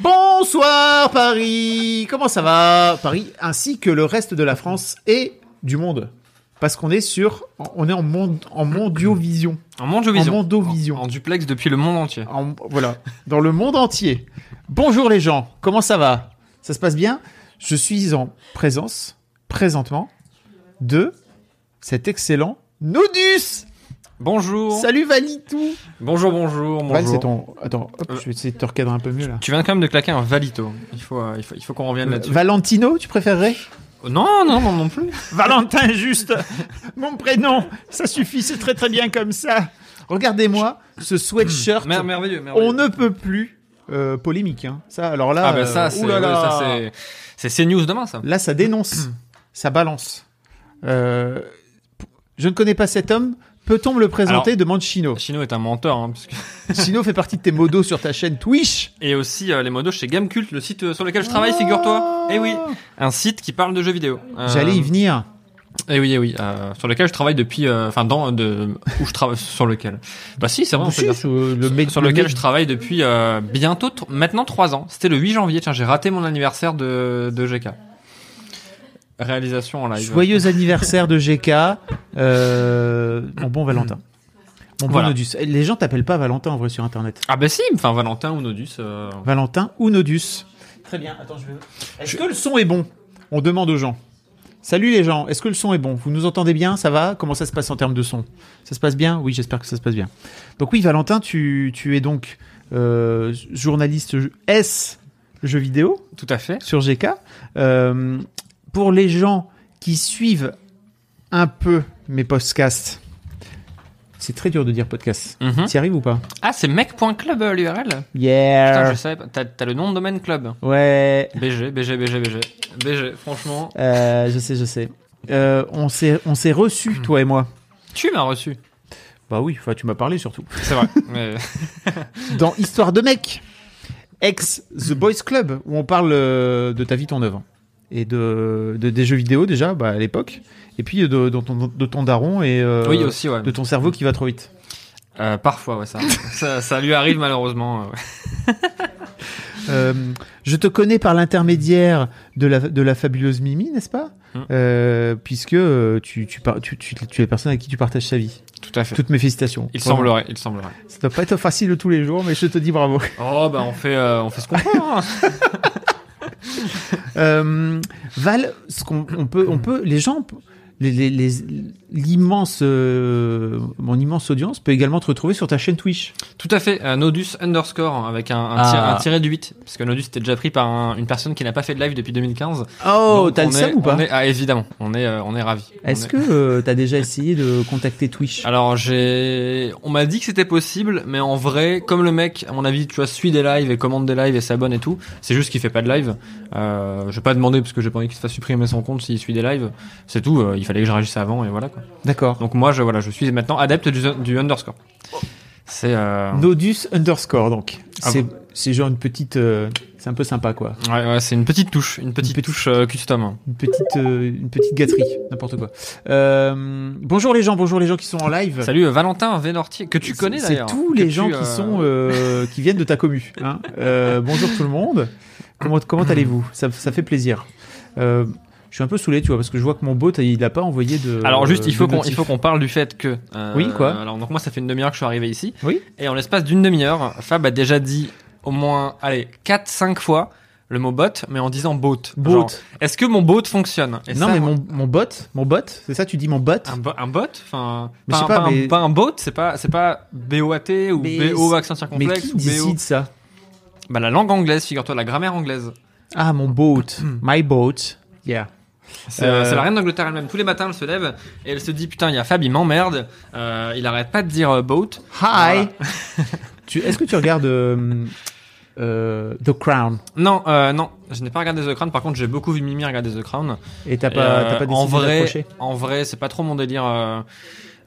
Bonsoir Paris Comment ça va Paris ainsi que le reste de la France et du monde? Parce qu'on est sur on est en monde en mondiovision. En mondiovision. En mondovision. En, en duplex depuis le monde entier. En- voilà, dans le monde entier. Bonjour les gens, comment ça va? Ça se passe bien? Je suis en présence présentement de cet excellent Nodus. Bonjour. Salut Valitou. Bonjour, bonjour, bonjour. Val, c'est ton Attends, hop, Euh. je vais essayer de te recadrer un peu mieux là. Tu viens quand même de claquer un valito. Il faut, euh, il faut, il faut qu'on revienne là-dessus. Valentino, tu préférerais Non, non, non, non plus. Valentin, juste mon prénom, ça suffit, c'est très très bien comme ça. Regardez-moi ce sweatshirt. Mer- merveilleux, merveilleux. On ne peut plus euh, polémique. Hein. Ça, alors là, Ah bah ça, euh, c'est, ouais, ça, c'est, c'est CNews demain, ça. là, ça dénonce, ça balance. Euh, je ne connais pas cet homme. Peut-on me le présenter Alors- demande Chino. Chino est un menteur, hein, parce que- Chino fait partie de tes modos sur ta chaîne Twitch. et aussi euh, les modos chez Gamecult, le site euh, sur lequel je travaille, figure-toi. Eh oui, un site qui parle de jeux vidéo. Euh, J'allais y venir. Eh oui, eh oui, euh, sur lequel je travaille depuis, euh, enfin dans de où je travaille sur lequel? Bah si, c'est vrai, on peut Si, dire. sur le sur le lequel je travaille depuis euh, bientôt maintenant trois ans. C'était le 8 janvier. Tiens, j'ai raté mon anniversaire de, de GK. Réalisation en live. Joyeux anniversaire de GK. Euh, mon bon Valentin. Mon bon Voilà. Nodus. Les gens t'appellent pas Valentin en vrai sur internet. Ah bah si, enfin Valentin ou Nodus. euh, Valentin ou Nodus. Très bien. Attends, je vais. Est-ce que le son est bon? On demande aux gens. Salut les gens, est-ce que le son est bon? Vous nous entendez bien? Ça va? Comment ça se passe en termes de son? Ça se passe bien? Oui, j'espère que ça se passe bien. Donc oui, Valentin, tu, tu es donc euh, journaliste S jeux vidéo Tout à fait. sur GK. Euh, pour les gens qui suivent un peu mes podcasts, c'est très dur de dire podcast. Mhm. T'y arrives ou pas Ah, c'est mec.club euh, l'URL. Putain, Yeah je savais pas. T'as, le nom de domaine club. Ouais, BG, BG, BG, BG. BG, franchement. Euh, je sais, je sais. Euh, on s'est, on s'est reçus, toi et moi. Tu m'as reçu. Bah oui, enfin tu m'as parlé surtout. C'est vrai. mais... Dans Histoire de mec, ex The Boys Club, où on parle euh, de ta vie, ton œuvre et de, de- des jeux vidéo déjà, bah, à l'époque, et puis de, de ton, de ton daron et euh, oui, aussi, ouais. de ton cerveau qui va trop vite. Euh, parfois, ouais, ça, ça, ça lui arrive malheureusement. euh, ouais. Euh, je te connais par l'intermédiaire de la, de la fabuleuse Mimi, n'est-ce pas? Euh, Puisque tu, tu, par- tu, tu, tu es la personne avec qui tu partages sa vie. Tout à fait. Toutes mes félicitations. Il semblerait, il semblerait. Ça doit pas être facile tous les jours, mais je te dis bravo. Oh, bah on fait, euh, on fait ce qu'on peut. Euh, Val, ce qu'on on peut, on peut, les gens, l'immense, euh, mon immense audience peut également te retrouver sur ta chaîne Twitch. Tout à fait, un Nodus underscore avec un, un, Ah. tir- un tiré du 8. Parce que Nodus était déjà pris par un- une personne qui n'a pas fait de live depuis 2015. Oh, t'as le seum ou pas on est- Ah, évidemment, on est, euh, on est ravis. Est-ce que euh, t'as déjà essayé de contacter Twitch? Alors j'ai, on m'a dit que c'était possible, mais en vrai, comme le mec, à mon avis, tu vois, suit des lives et commande des lives et s'abonne et tout, c'est juste qu'il fait pas de live. Euh, je vais pas demander parce que j'ai pas envie qu'il se fasse supprimer son compte s'il suit des lives. C'est tout. euh, il fallait que je réagisse avant et voilà quoi. D'accord. Donc moi, je voilà, je suis maintenant adepte du, du underscore. C'est euh, Nodus underscore donc. Ah c'est bon c'est genre une petite, euh, c'est un peu sympa quoi. ouais, ouais, c'est une petite touche, une petite, petite- touche euh, custom. Une petite, une petite gâterie, n'importe quoi. Bonjour les gens, bonjour les gens qui sont en live. Salut Valentin Vénortier que tu connais C'est d'ailleurs. tous que les tu, gens qui sont qui viennent de ta commu. Hein. Bonjour tout le monde. Comment comment allez-vous? Ça, ça fait plaisir. Je suis un peu saoulé, tu vois, parce que je vois que mon bot il a pas envoyé de. Alors juste, il faut qu'on, notif. il faut qu'on parle du fait que. euh, Oui, quoi Alors donc moi, ça fait une demi-heure que je suis arrivé ici. Oui. Et en l'espace d'une demi-heure, Fab a déjà dit au moins, allez, 4-5 fois le mot bot, mais en disant bot. Bot. Est-ce que mon bot fonctionne? Et non ça, mais mon, mon bot, mon bot, c'est ça tu dis mon bot? Un, bo- un bot, enfin, Mais pas, un- pas, pas un- mais- pas un bot, c'est pas, c'est pas BOAT ou Mais BO accent Mais circonflexe qui ou décide ça? Bah la langue anglaise, figure-toi, la grammaire anglaise. Ah mon boat, my boat, yeah. C'est Euh, la reine d'Angleterre elle-même. Tous les matins, elle se lève et elle se dit putain, il y a Fab, il m'emmerde. Euh, il arrête pas de dire euh, boat. Hi. Tu- Est-ce que tu regardes euh, euh, The Crown? Non, euh, non, je n'ai pas regardé The Crown. Par contre, j'ai beaucoup vu Mimi regarder The Crown. et t'as pas, euh, t'as pas décidé en vrai, en vrai, c'est pas trop mon délire.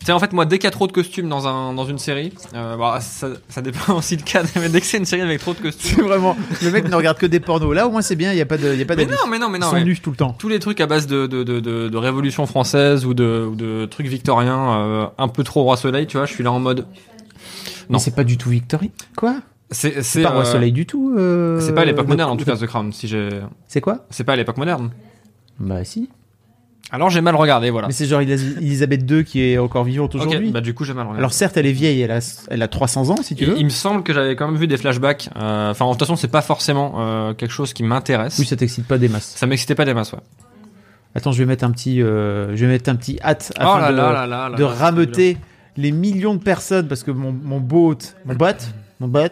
Tu sais, en fait, moi, dès qu'il y a trop de costumes dans un dans une série, euh, bah, ça, ça dépend aussi le cas. Mais dès que c'est une série avec trop de costumes, C'est vraiment. Le mec ne regarde que des pornos. Là, au moins, c'est bien. Il y a pas de, il y a pas mais non, mais non, mais Ils non. sont mais nus tout le temps. Tous les trucs à base de de de, de, de révolution française ou de ou de trucs victoriens, euh, un peu trop roi soleil, tu vois. Je suis là en mode. Mais Non. c'est pas du tout Victory. Quoi? C'est C'est c'est pas Roi euh, Soleil du tout. euh, C'est pas à l'époque moderne en tout cas The Crown. Si j'ai, C'est quoi? C'est pas à l'époque moderne. Bah si. Alors j'ai mal regardé, voilà. Mais c'est genre Elis- Elisabeth II qui est encore vivante Ok, aujourd'hui. bah du coup j'ai mal regardé. Alors certes, elle est vieille. Elle a, elle a 300 ans, si tu il, veux. il me semble que j'avais quand même vu des flashbacks. euh, Enfin, de toute façon, c'est pas forcément euh, quelque chose qui m'intéresse. Oui, ça t'excite pas des masses. Ça m'excitait pas des masses, ouais. Attends, je vais mettre un petit, euh, je vais mettre un petit hâte Oh afin là de, là là là là de là, rameuter les millions de personnes parce que mon mon bot, mon bot, mon bot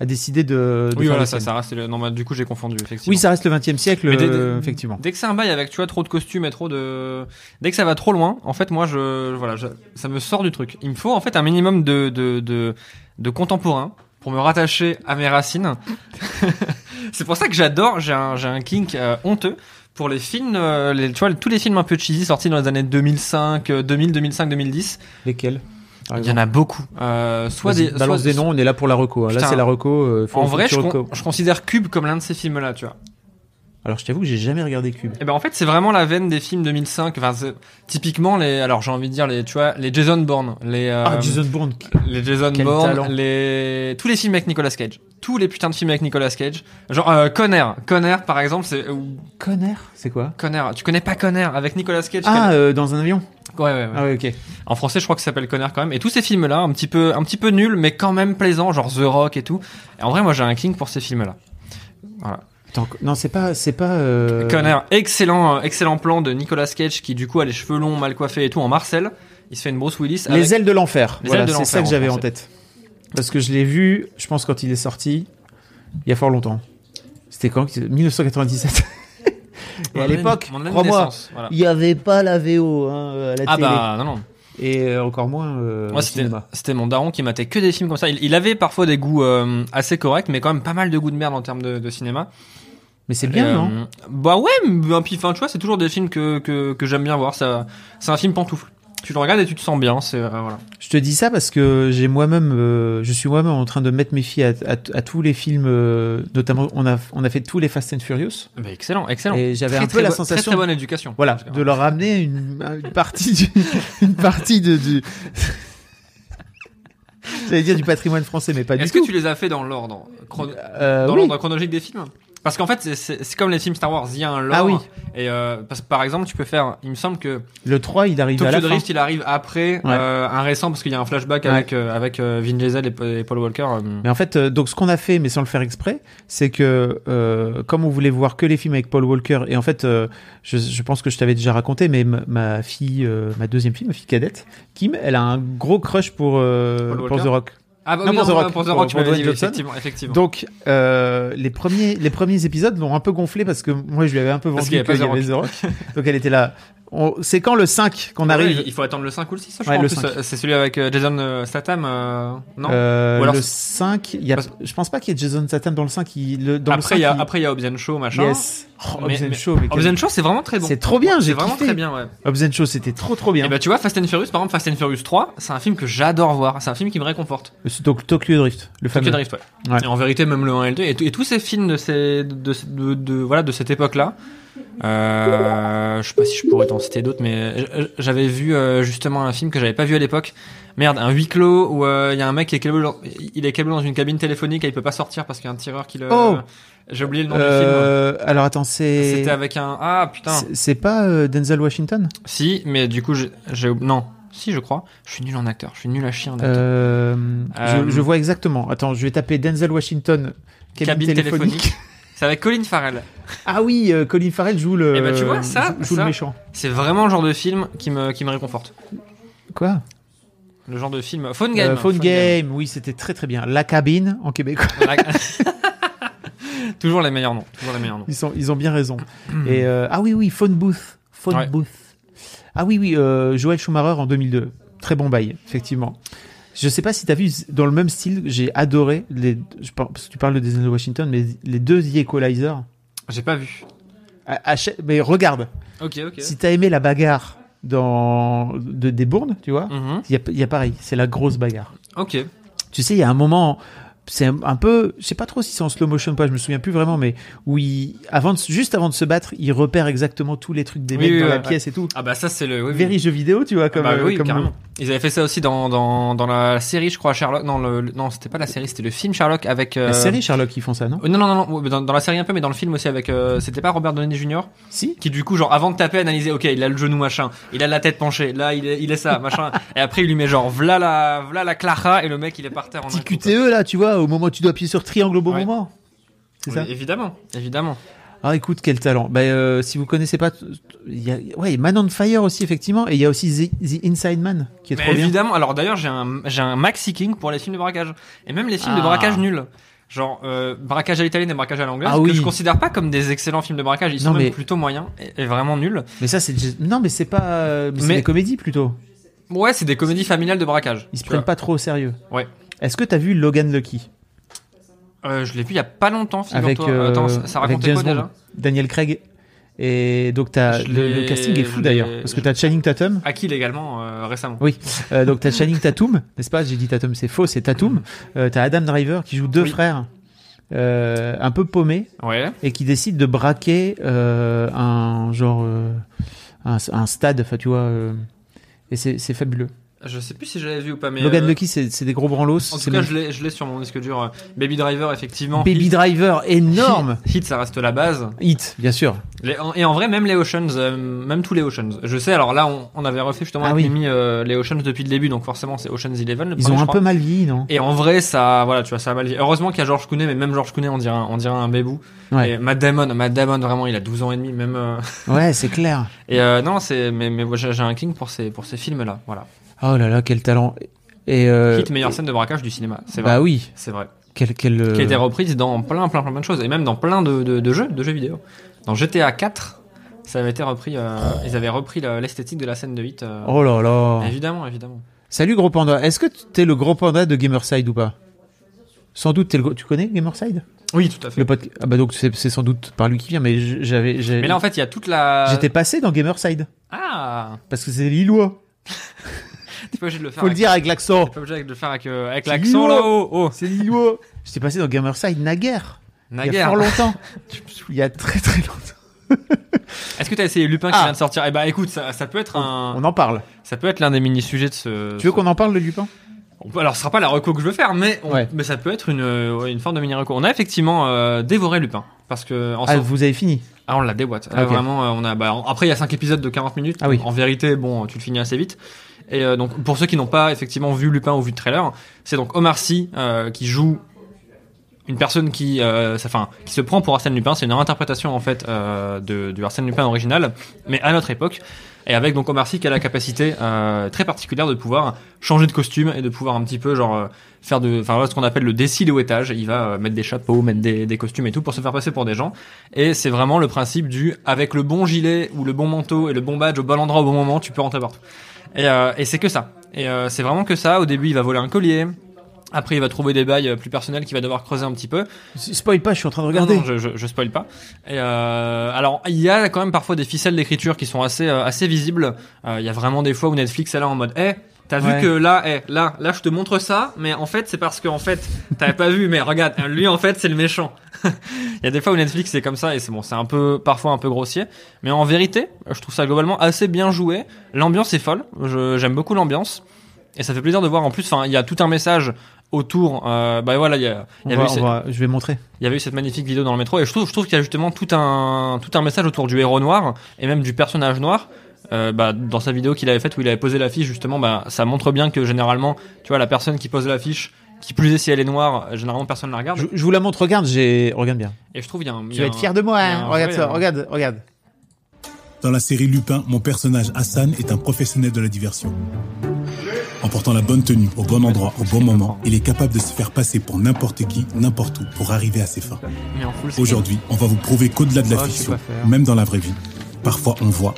a décidé de. de Oui, voilà, ça, ça reste. le- Non, bah, du coup, j'ai confondu, effectivement. Oui, ça reste le 20 e siècle, dès- euh, dès- effectivement. Dès que c'est un bail avec, tu vois, trop de costumes et trop de. Dès que ça va trop loin, en fait, moi, je. Voilà, je- ça me sort du truc. Il me faut, en fait, un minimum de, de, de, de contemporain pour me rattacher à mes racines. c'est pour ça que j'adore, j'ai un, j'ai un kink euh, honteux pour les films, euh, les, tu vois, tous les films un peu cheesy sortis dans les années 2005, euh, 2000, 2005, 2010. Lesquels? Il y en a beaucoup. Euh, soit des, balance soit- des noms, on est là pour la reco. hein. Là, c'est la reco. euh, faut- En vrai, je, con- je considère Cube comme l'un de ces films-là, tu vois. Alors, je t'avoue que j'ai jamais regardé Cube. Et ben en fait, c'est vraiment la veine des films 2005. Enfin, c'est- typiquement les, alors j'ai envie de dire les, tu vois, les Jason Bourne, les, euh, ah, Jason Bourne. les Jason Quel Bourne, talent. les, tous les films avec Nicolas Cage, tous les putains de films avec Nicolas Cage. Genre euh, Conner, Conner par exemple, c'est ou- Conner, c'est quoi? Conner. Tu connais pas Conner avec Nicolas Cage? Ah, euh, dans un avion. Ouais, ouais, ouais. Ah ouais, ok. En français, je crois que ça s'appelle Conner quand même. Et tous ces films-là, un petit peu, un petit peu nuls, mais quand même plaisants, genre The Rock et tout. Et en vrai, moi, j'ai un king pour ces films-là. Voilà. Attends, non, c'est pas, c'est pas. Euh... Conner, excellent, euh, excellent plan de Nicolas Cage qui du coup a les cheveux longs, mal coiffés et tout en Marcel. Il se fait une Bruce Willis. Les ailes de l'enfer. Voilà, c'est ça que j'avais en tête. Parce que je l'ai vu, je pense quand il est sorti, il y a fort longtemps. C'était quand 1997. Et à l'époque, crois-moi, voilà. il n'y avait pas la VO hein, à la Ah télé. bah non non. Et euh, encore moins euh, Moi c'était mon daron qui matait que des films comme ça. Il, il avait parfois des goûts euh, assez corrects, mais quand même pas mal de goûts de merde en termes de, de cinéma. Mais c'est bien, Et, euh, non Bah ouais, mais ben, puis enfin tu vois, c'est toujours des films que que, que j'aime bien voir. Ça, c'est un film pantoufle. Tu le regardes et tu te sens bien. C'est euh, voilà. Je te dis ça parce que j'ai moi-même, euh, je suis moi-même en train de mettre mes filles à, à- à tous les films, euh, notamment on a, on a fait tous les Fast and Furious. Bah, excellent, excellent. Et j'avais un peu la sensation Très, très bonne éducation. Voilà, de leur ramener une, une partie du, une partie de, du, j'allais dire du patrimoine français, mais pas du Est-ce que tout. tu les as fait dans l'ordre chrono- Euh, dans oui. l'ordre chronologique des films? Parce qu'en fait, c'est- comme les films Star Wars, il y a un lore. Ah oui. Et euh, parce que par exemple, tu peux faire. Il me semble que Le 3, il arrive à Tokyo la fin. Drift, il arrive après Ouais. euh, un récent parce qu'il y a un flashback Ouais. avec euh, avec euh, Vin Diesel et, et Paul Walker. euh. Mais en fait, euh, donc ce qu'on a fait, mais sans le faire exprès, c'est que euh, comme on voulait voir que les films avec Paul Walker, et en fait, euh, je, je pense que je t'avais déjà raconté, mais ma, fille, euh, ma deuxième fille, ma fille cadette, Kim, elle a un gros crush pour, euh, Paul pour Walker The Rock. Ah bah Non, oui, pour non, The Rock. pour The Pour- Rock, tu pour m'avais dit effectivement, effectivement. Donc euh, les premiers les premiers épisodes l'ont un peu gonflé parce que moi je lui avais un peu vendu qu'il y y avait The Rock. Donc elle était là. C'est quand le 5 qu'on Ouais, arrive il faut attendre le 5 ou le 6, je Ouais, crois. en le plus, 5. c'est celui avec euh, Jason euh, Statham, euh, non Euh, Ou alors le c'est- 5, il y a, Parce- je pense pas qu'il y ait Jason Statham dans le 5. Il, le, dans Après, il y a 5, après il y a Hobbs Shaw, machin. Yes. Oh, Mais- mais- quel- Shaw, c'est vraiment très bon. C'est trop bien, j'ai vraiment kiffé. très bien, ouais. Hobbs Shaw, c'était trop trop bien. Et bah tu vois, Fast and Furious, par exemple, Fast and Furious 3, c'est un film que j'adore voir. C'est un film qui me réconforte. Donc Tokyo Drift, le fameux. Tokyo Drift, ouais. Ouais. Et en vérité, même le 1 et le 2, et, tous ces films de, ces, de, de, de- de- voilà, de cette époque-là, euh, je sais pas si je pourrais t'en citer d'autres, mais j- j'avais vu euh, justement un film que j'avais pas vu à l'époque. Merde, un huis clos où euh, il y a un mec qui est câblé, dans- il est câblé dans une cabine téléphonique et il peut pas sortir parce qu'il y a un tireur qui le. Oh J'ai oublié le nom du film. Euh, alors attends, c'est. C'était avec un. Ah putain. c'est- pas euh, Denzel Washington? Si, mais du coup, j'ai. Non, si, je crois. Je suis nul en acteur. Je suis nul à chier en acteur. euh, Euh, je, je vois exactement. Attends, je vais taper Denzel Washington cabine, Cabine téléphonique. téléphonique. C'est avec Colin Farrell. Ah oui, euh, Colin Farrell joue le. Eh ben, tu vois, ça- joue, ça- le méchant. C'est vraiment le genre de film qui me, qui me réconforte. Quoi? Le genre de film. Phone Game. Euh, Phone Game, oui, c'était très très bien. La cabine en québécois. Toujours les meilleurs noms. Toujours les meilleurs noms. Ils sont, ils ont bien raison. Et euh, ah oui, oui, Phone Booth. Phone Ouais. Booth. Ah oui, oui, euh, Joël Schumacher en 2002. Très bon bail, effectivement. Je sais pas si tu as vu, dans le même style, j'ai adoré, les, je que tu parles de Denzel Washington, mais les deux The Equalizer. J'ai pas vu. À- mais regarde, Ok, ok. si t'as aimé la bagarre dans de, des Bournes, tu vois, il y, a, y a pareil, c'est la grosse bagarre. Ok. Tu sais, il y a un moment, c'est un, un peu, je sais pas trop si c'est en slow motion ou pas, je me souviens plus vraiment, mais où il, avant de, juste avant de se battre, il repère exactement tous les trucs des Oui, mecs oui, dans la pièce et tout. Ah bah ça c'est le. Oui. Very jeu vidéo, tu vois, comme, Bah euh, comme carrément. Ils avaient fait ça aussi dans, dans, dans la série, je crois, Sherlock. Non, le, le- non, c'était pas la série, c'était le film Sherlock avec. euh, La série Sherlock, ils font ça, non? Euh, Non, non, non, non, dans, dans la série un peu, mais dans le film aussi avec. euh, c'était pas Robert Downey Jr. Si. qui du coup, genre, avant de taper, analysait, ok, il a le genou machin, il a la tête penchée, là, il est, il est ça, machin. et après, il lui met genre, v'là la, v'là la Clara, et le mec, il est par terre en Petit. QTE là, tu vois, au moment où tu dois appuyer sur triangle au bon Ouais. moment. C'est Oui, ça. Évidemment, évidemment. Ah, écoute, quel talent. Bah, euh, si vous connaissez pas, il y a, ouais, Man on Fire aussi, effectivement, et il y a aussi The, The Inside Man, qui est Mais trop bien. évidemment, alors d'ailleurs, j'ai un, j'ai un maxi king pour les films de braquage. Et même les films de Ah. braquage nuls. Genre, euh, braquage à l'italienne et braquage à l'anglaise, Ah que oui. je considère pas comme des excellents films de braquage. Ils Non, sont même plutôt moyens et, et vraiment nuls. Mais ça, c'est, non, mais c'est pas, mais c'est Mais- des comédies plutôt. Ouais, c'est des comédies familiales de braquage. Ils se prennent vois. pas trop au sérieux. Ouais. Est-ce que t'as vu Logan Lucky Euh, je l'ai vu il y a pas longtemps, avec, euh, Attends, ça, avec racontait James quoi déjà Daniel Craig et donc Je le, casting est fou d'ailleurs parce que t'as Channing Tatum. À qui légalement euh, récemment Oui, donc t'as Channing Tatum, n'est-ce pas? J'ai dit Tatum, c'est faux, c'est Tatum. Euh, t'as Adam Driver qui joue deux Oui. frères, un peu paumés, Ouais. et qui décide de braquer un genre un, un stade, enfin tu vois, et c'est fabuleux. Je sais plus si j'avais vu ou pas, mais. Logan euh, Lucky, c'est des gros branlos. En tout cas, même- je l'ai, sur mon disque dur. euh, Baby Driver, effectivement. Baby Hit- Driver, énorme. Hit, Hit, ça reste la base. Hit, bien sûr. Les- et en vrai, même les Oceans, euh, même tous les Oceans. Je sais, alors là, on, on avait refait justement Ah avec oui. Mimi euh, les Oceans depuis le début, donc forcément, c'est Oceans Eleven. le Ils premier, ont un peu mal vieilli, non? Et en vrai, ça, voilà, tu vois, ça a mal vieilli. Heureusement qu'il y a George Clooney, mais même George Clooney, on dirait, un- on dirait un bébou. Ouais. Et Matt Damon, Matt Damon, vraiment, il a 12 ans et demi, même. euh, Ouais, c'est clair. Et non, c'est, mais, mais j'ai un king pour ces, pour ces films-là, voilà. Oh là là, quel talent. Et euh, Hit, meilleure scène de braquage du cinéma, c'est vrai. bah oui, C'est vrai. quel quel. euh, Qui a été reprise dans plein, plein, plein, plein de choses, et même dans plein de, de, de jeux, de jeux vidéo. Dans GTA 4, ça avait été repris, euh, ils avaient repris l'esthétique de la scène de Hit. euh, Oh là là. Évidemment, évidemment. Salut gros panda. Est-ce que t'es le gros panda de Gamerside ou pas? Sans doute. Le Tu connais Gamerside? Oui, tout à fait. Le pod- Ah bah donc c'est sans doute par lui qui vient. Mais j'avais. Mais là, en fait, il y a toute la. J'étais passé dans Gamerside Ah parce que c'est Lillois. T'es pas obligé de le faire. Faut le avec- dire avec l'accent. T'es pas obligé de le faire avec, euh, avec C'est l'accent Lillois. là-haut. Oh, C'est Lillois. J'étais passé dans Gamerside naguère. Il y a naguère. fort longtemps. Il y a très très longtemps. Est-ce que t'as essayé Lupin qui Ah. vient de sortir? Eh bah écoute, ça, ça peut être un, On en parle. ça peut être l'un des mini sujets de ce. Tu veux qu'on en parle de Lupin? On peut- Alors, ce sera pas la reco que je veux faire, mais, on- Ouais. mais ça peut être une, euh, ouais, une forme de mini reco. On a effectivement euh, dévoré Lupin. Parce que, en Ah, vous avez fini? ah, on l'a déboîte. Ok. vraiment, euh, on a, bah, en- après, il y a 5 épisodes de 40 minutes. Ah oui. En vérité, bon, tu le finis assez vite. Et euh, donc, pour ceux qui n'ont pas effectivement vu Lupin ou vu le trailer, c'est donc Omar Sy euh, qui joue une personne qui, euh, ça- qui se prend pour Arsène Lupin. C'est une interprétation en fait euh, de, du Arsène Lupin original, mais à notre époque. Et avec donc Omar Sy qui a la capacité euh, très particulière de pouvoir changer de costume et de pouvoir un petit peu genre euh, faire de, enfin ce qu'on appelle le désilhouettage. Il va mettre des chapeaux, mettre des, des costumes et tout pour se faire passer pour des gens. Et c'est vraiment le principe du avec le bon gilet ou le bon manteau et le bon badge au bon endroit au bon moment, tu peux rentrer partout. Et, euh, et c'est que ça. Et euh, c'est vraiment que ça. Au début, il va voler un collier. Après, il va trouver des bails euh, plus personnels qu'il va devoir creuser un petit peu. Spoil pas, je suis en train de regarder. Non, non, je, je, je spoil pas. Et euh, alors, il y a quand même parfois des ficelles d'écriture qui sont assez, euh, assez visibles. Euh, Il y a vraiment des fois où Netflix est là en mode, eh, t'as vu que là, eh, là, là, je te montre ça, mais en fait, c'est parce que en fait, t'avais pas vu, mais regarde, lui, en fait, c'est le méchant. Il y a des fois où Netflix c'est comme ça et c'est bon, c'est un peu, parfois un peu grossier, mais en vérité, je trouve ça globalement assez bien joué. L'ambiance est folle. Je- J'aime beaucoup l'ambiance. Et ça fait plaisir de voir en plus, enfin, il y a tout un message autour. Euh, bah voilà, il y a, va- eu va- je vais montrer. il y avait eu cette magnifique vidéo dans le métro et je trouve, je trouve qu'il y a justement tout un, tout un message autour du héros noir et même du personnage noir. Euh, bah, dans sa vidéo qu'il avait faite où il avait posé l'affiche justement, bah, ça montre bien que généralement, tu vois, la personne qui pose l'affiche, qui plus est si elle est noire, euh, généralement personne ne la regarde. Je, je vous la montre, regarde, j'ai. Regarde bien. Et je trouve il y a un. il y Tu a vas être un- fier de moi, il y a hein. un Regarde vrai, ça, euh, regarde, regarde. Dans la série Lupin, mon personnage Hassan est un professionnel de la diversion. En portant la bonne tenue au bon endroit au bon moment, il est capable de se faire passer pour n'importe qui, n'importe où, pour arriver à ses fins. mais en full screen. Aujourd'hui, on va vous prouver qu'au-delà de la Oh, je sais fiction, pas faire. même dans la vraie vie, parfois on voit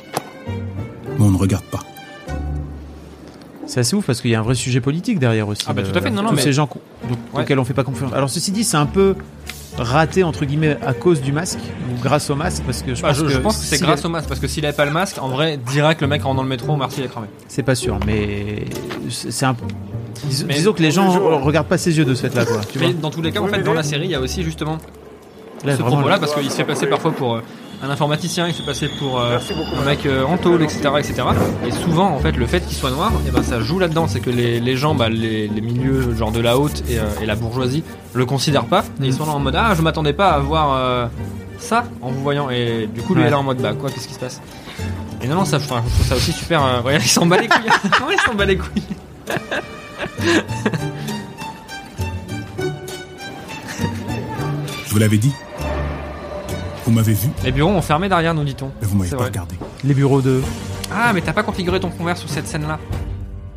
mais on ne regarde pas. C'est assez ouf parce qu'il y a un vrai sujet politique derrière aussi. Ah bah, tout à fait, non, non, tous mais- ces gens co- donc, Ouais. auxquels on fait pas confiance. Alors ceci dit, c'est un peu raté entre guillemets à cause du masque ou grâce au masque parce que je Bah, pense je, que, je pense que c'est grâce au masque parce que s'il avait pas le masque, en vrai, direct le mec rentre dans le métro, Marty il est cramé. C'est pas sûr, mais c'est un. Dis- Mais- disons que les gens regardent pas ses yeux de cette là quoi. Tu vois Mais dans tous les cas, en fait, dans la série, il y a aussi justement Là, ce propos-là parce qu'il se fait passer parfois pour euh, un informaticien, il se passer pour euh, un mec euh, en tôle, etc., etc. Et souvent, en fait, le fait qu'il soit noir, et ben ça joue là-dedans, c'est que les, les gens, bah, les, les milieux genre de la haute et, euh, et la bourgeoisie le considèrent pas. Et ils sont là en mode ah, je m'attendais pas à voir euh, ça en vous voyant. Et du coup, lui Ouais. est là en mode bah quoi, qu'est-ce qui se passe? Et non, non, ça, je, trouve ça aussi super. euh, regarde, il s'en bat les couilles. Ouais, il s'en bat les couilles. Je vous l'avais dit. Vous m'avez vu, Les bureaux ont fermé derrière, nous dit-on. mais vous m'avez pas vrai. regardé. les bureaux de. Ah, mais t'as pas configuré ton convert sur cette scène-là.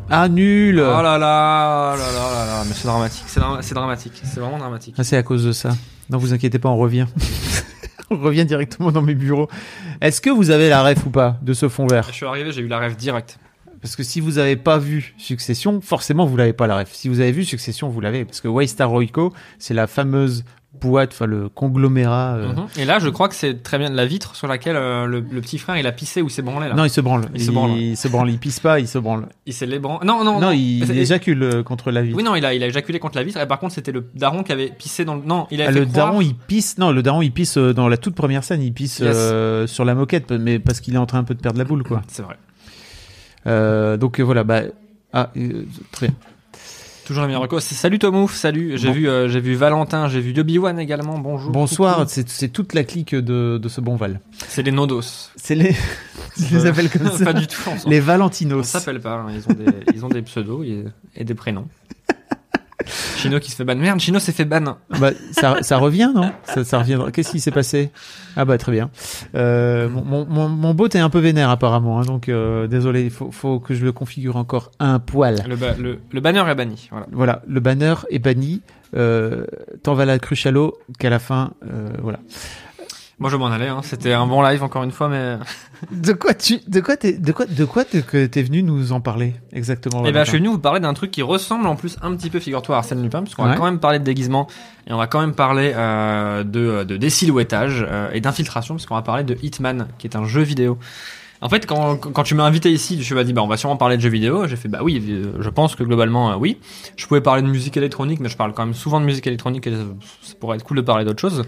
Ah nul. Oh là là, oh là là, oh là là, mais c'est dramatique, c'est dra- c'est dramatique, c'est vraiment dramatique. Ah, c'est à cause de ça. Non, vous inquiétez pas, on revient. on revient directement dans mes bureaux. Est-ce que vous avez la ref ou pas de ce fond vert Je suis arrivé, j'ai eu la rêve direct. Parce que si vous avez pas vu Succession, forcément vous l'avez pas la ref. Si vous avez vu Succession, vous l'avez. Parce que Waystar Royco, c'est la fameuse boîte, enfin le conglomérat. euh, Mhm. Et là, je crois que c'est très bien la vitre sur laquelle euh, le, le petit frère il a pissé ou s'est branlé là. Non, il se branle. Il se branle. Il se branle. Il pisse pas, il se branle. Il s'est les bran- Non, non, Non, non. il, éjacule euh, contre la vitre. Oui, non, il a, il a éjaculé contre la vitre. Et par contre, c'était le daron qui avait pissé dans le. Non, il a Ah, le croire- daron, il pisse. Non, le daron, il pisse dans la toute première scène. Il pisse Yes. euh, sur la moquette, mais parce qu'il est en train un peu de perdre la boule, quoi. C'est vrai. Donc voilà, bah. Ah, très bien. Toujours la meilleure reco. Salut Tomouf, salut. J'ai Bon. vu, euh, j'ai vu Valentin, j'ai vu Obi-Wan également. Bonjour. Bonsoir, c'est c'est toute la clique de, de ce bon Val. C'est les Nodos. C'est les. Je les appelle comme ça. pas du tout. on Les On Valentinos. s'appelle pas. hein. Ils ont des, ils ont des pseudos et, et des prénoms. Chino qui se fait ban. Merde, Chino s'est fait ban. Bah, ça, ça revient, non? Ça, ça reviendra. Qu'est-ce qui s'est passé? Ah bah très bien. Euh, mon, mon, mon, bot est un peu vénère apparemment, hein, donc euh, désolé, il faut, faut que je le configure encore un poil. Le, ba- le, le banner est banni. Voilà. Voilà, le banner est banni. Euh, Tant va la cruche à l'eau qu'à la fin, euh, voilà. Moi, je m'en allais. Hein. C'était un bon live encore une fois, mais. De quoi tu, de quoi t'es, de quoi, de quoi t'es, que t'es venu nous en parler exactement Eh ben, je suis venu vous parler d'un truc qui ressemble en plus un petit peu, figure-toi, à Arsène Lupin, puisqu'on va Ouais. quand même parler de déguisement et on va quand même parler euh, de, de désilhouettage euh, et d'infiltration, puisqu'on va parler de Hitman, qui est un jeu vidéo. En fait, quand, quand tu m'as invité ici, me suis dit, bah, on va sûrement parler de jeux vidéo. J'ai fait, bah oui, euh, je pense que globalement, euh, oui. Je pouvais parler de musique électronique, mais je parle quand même souvent de musique électronique et ça, ça pourrait être cool de parler d'autre chose.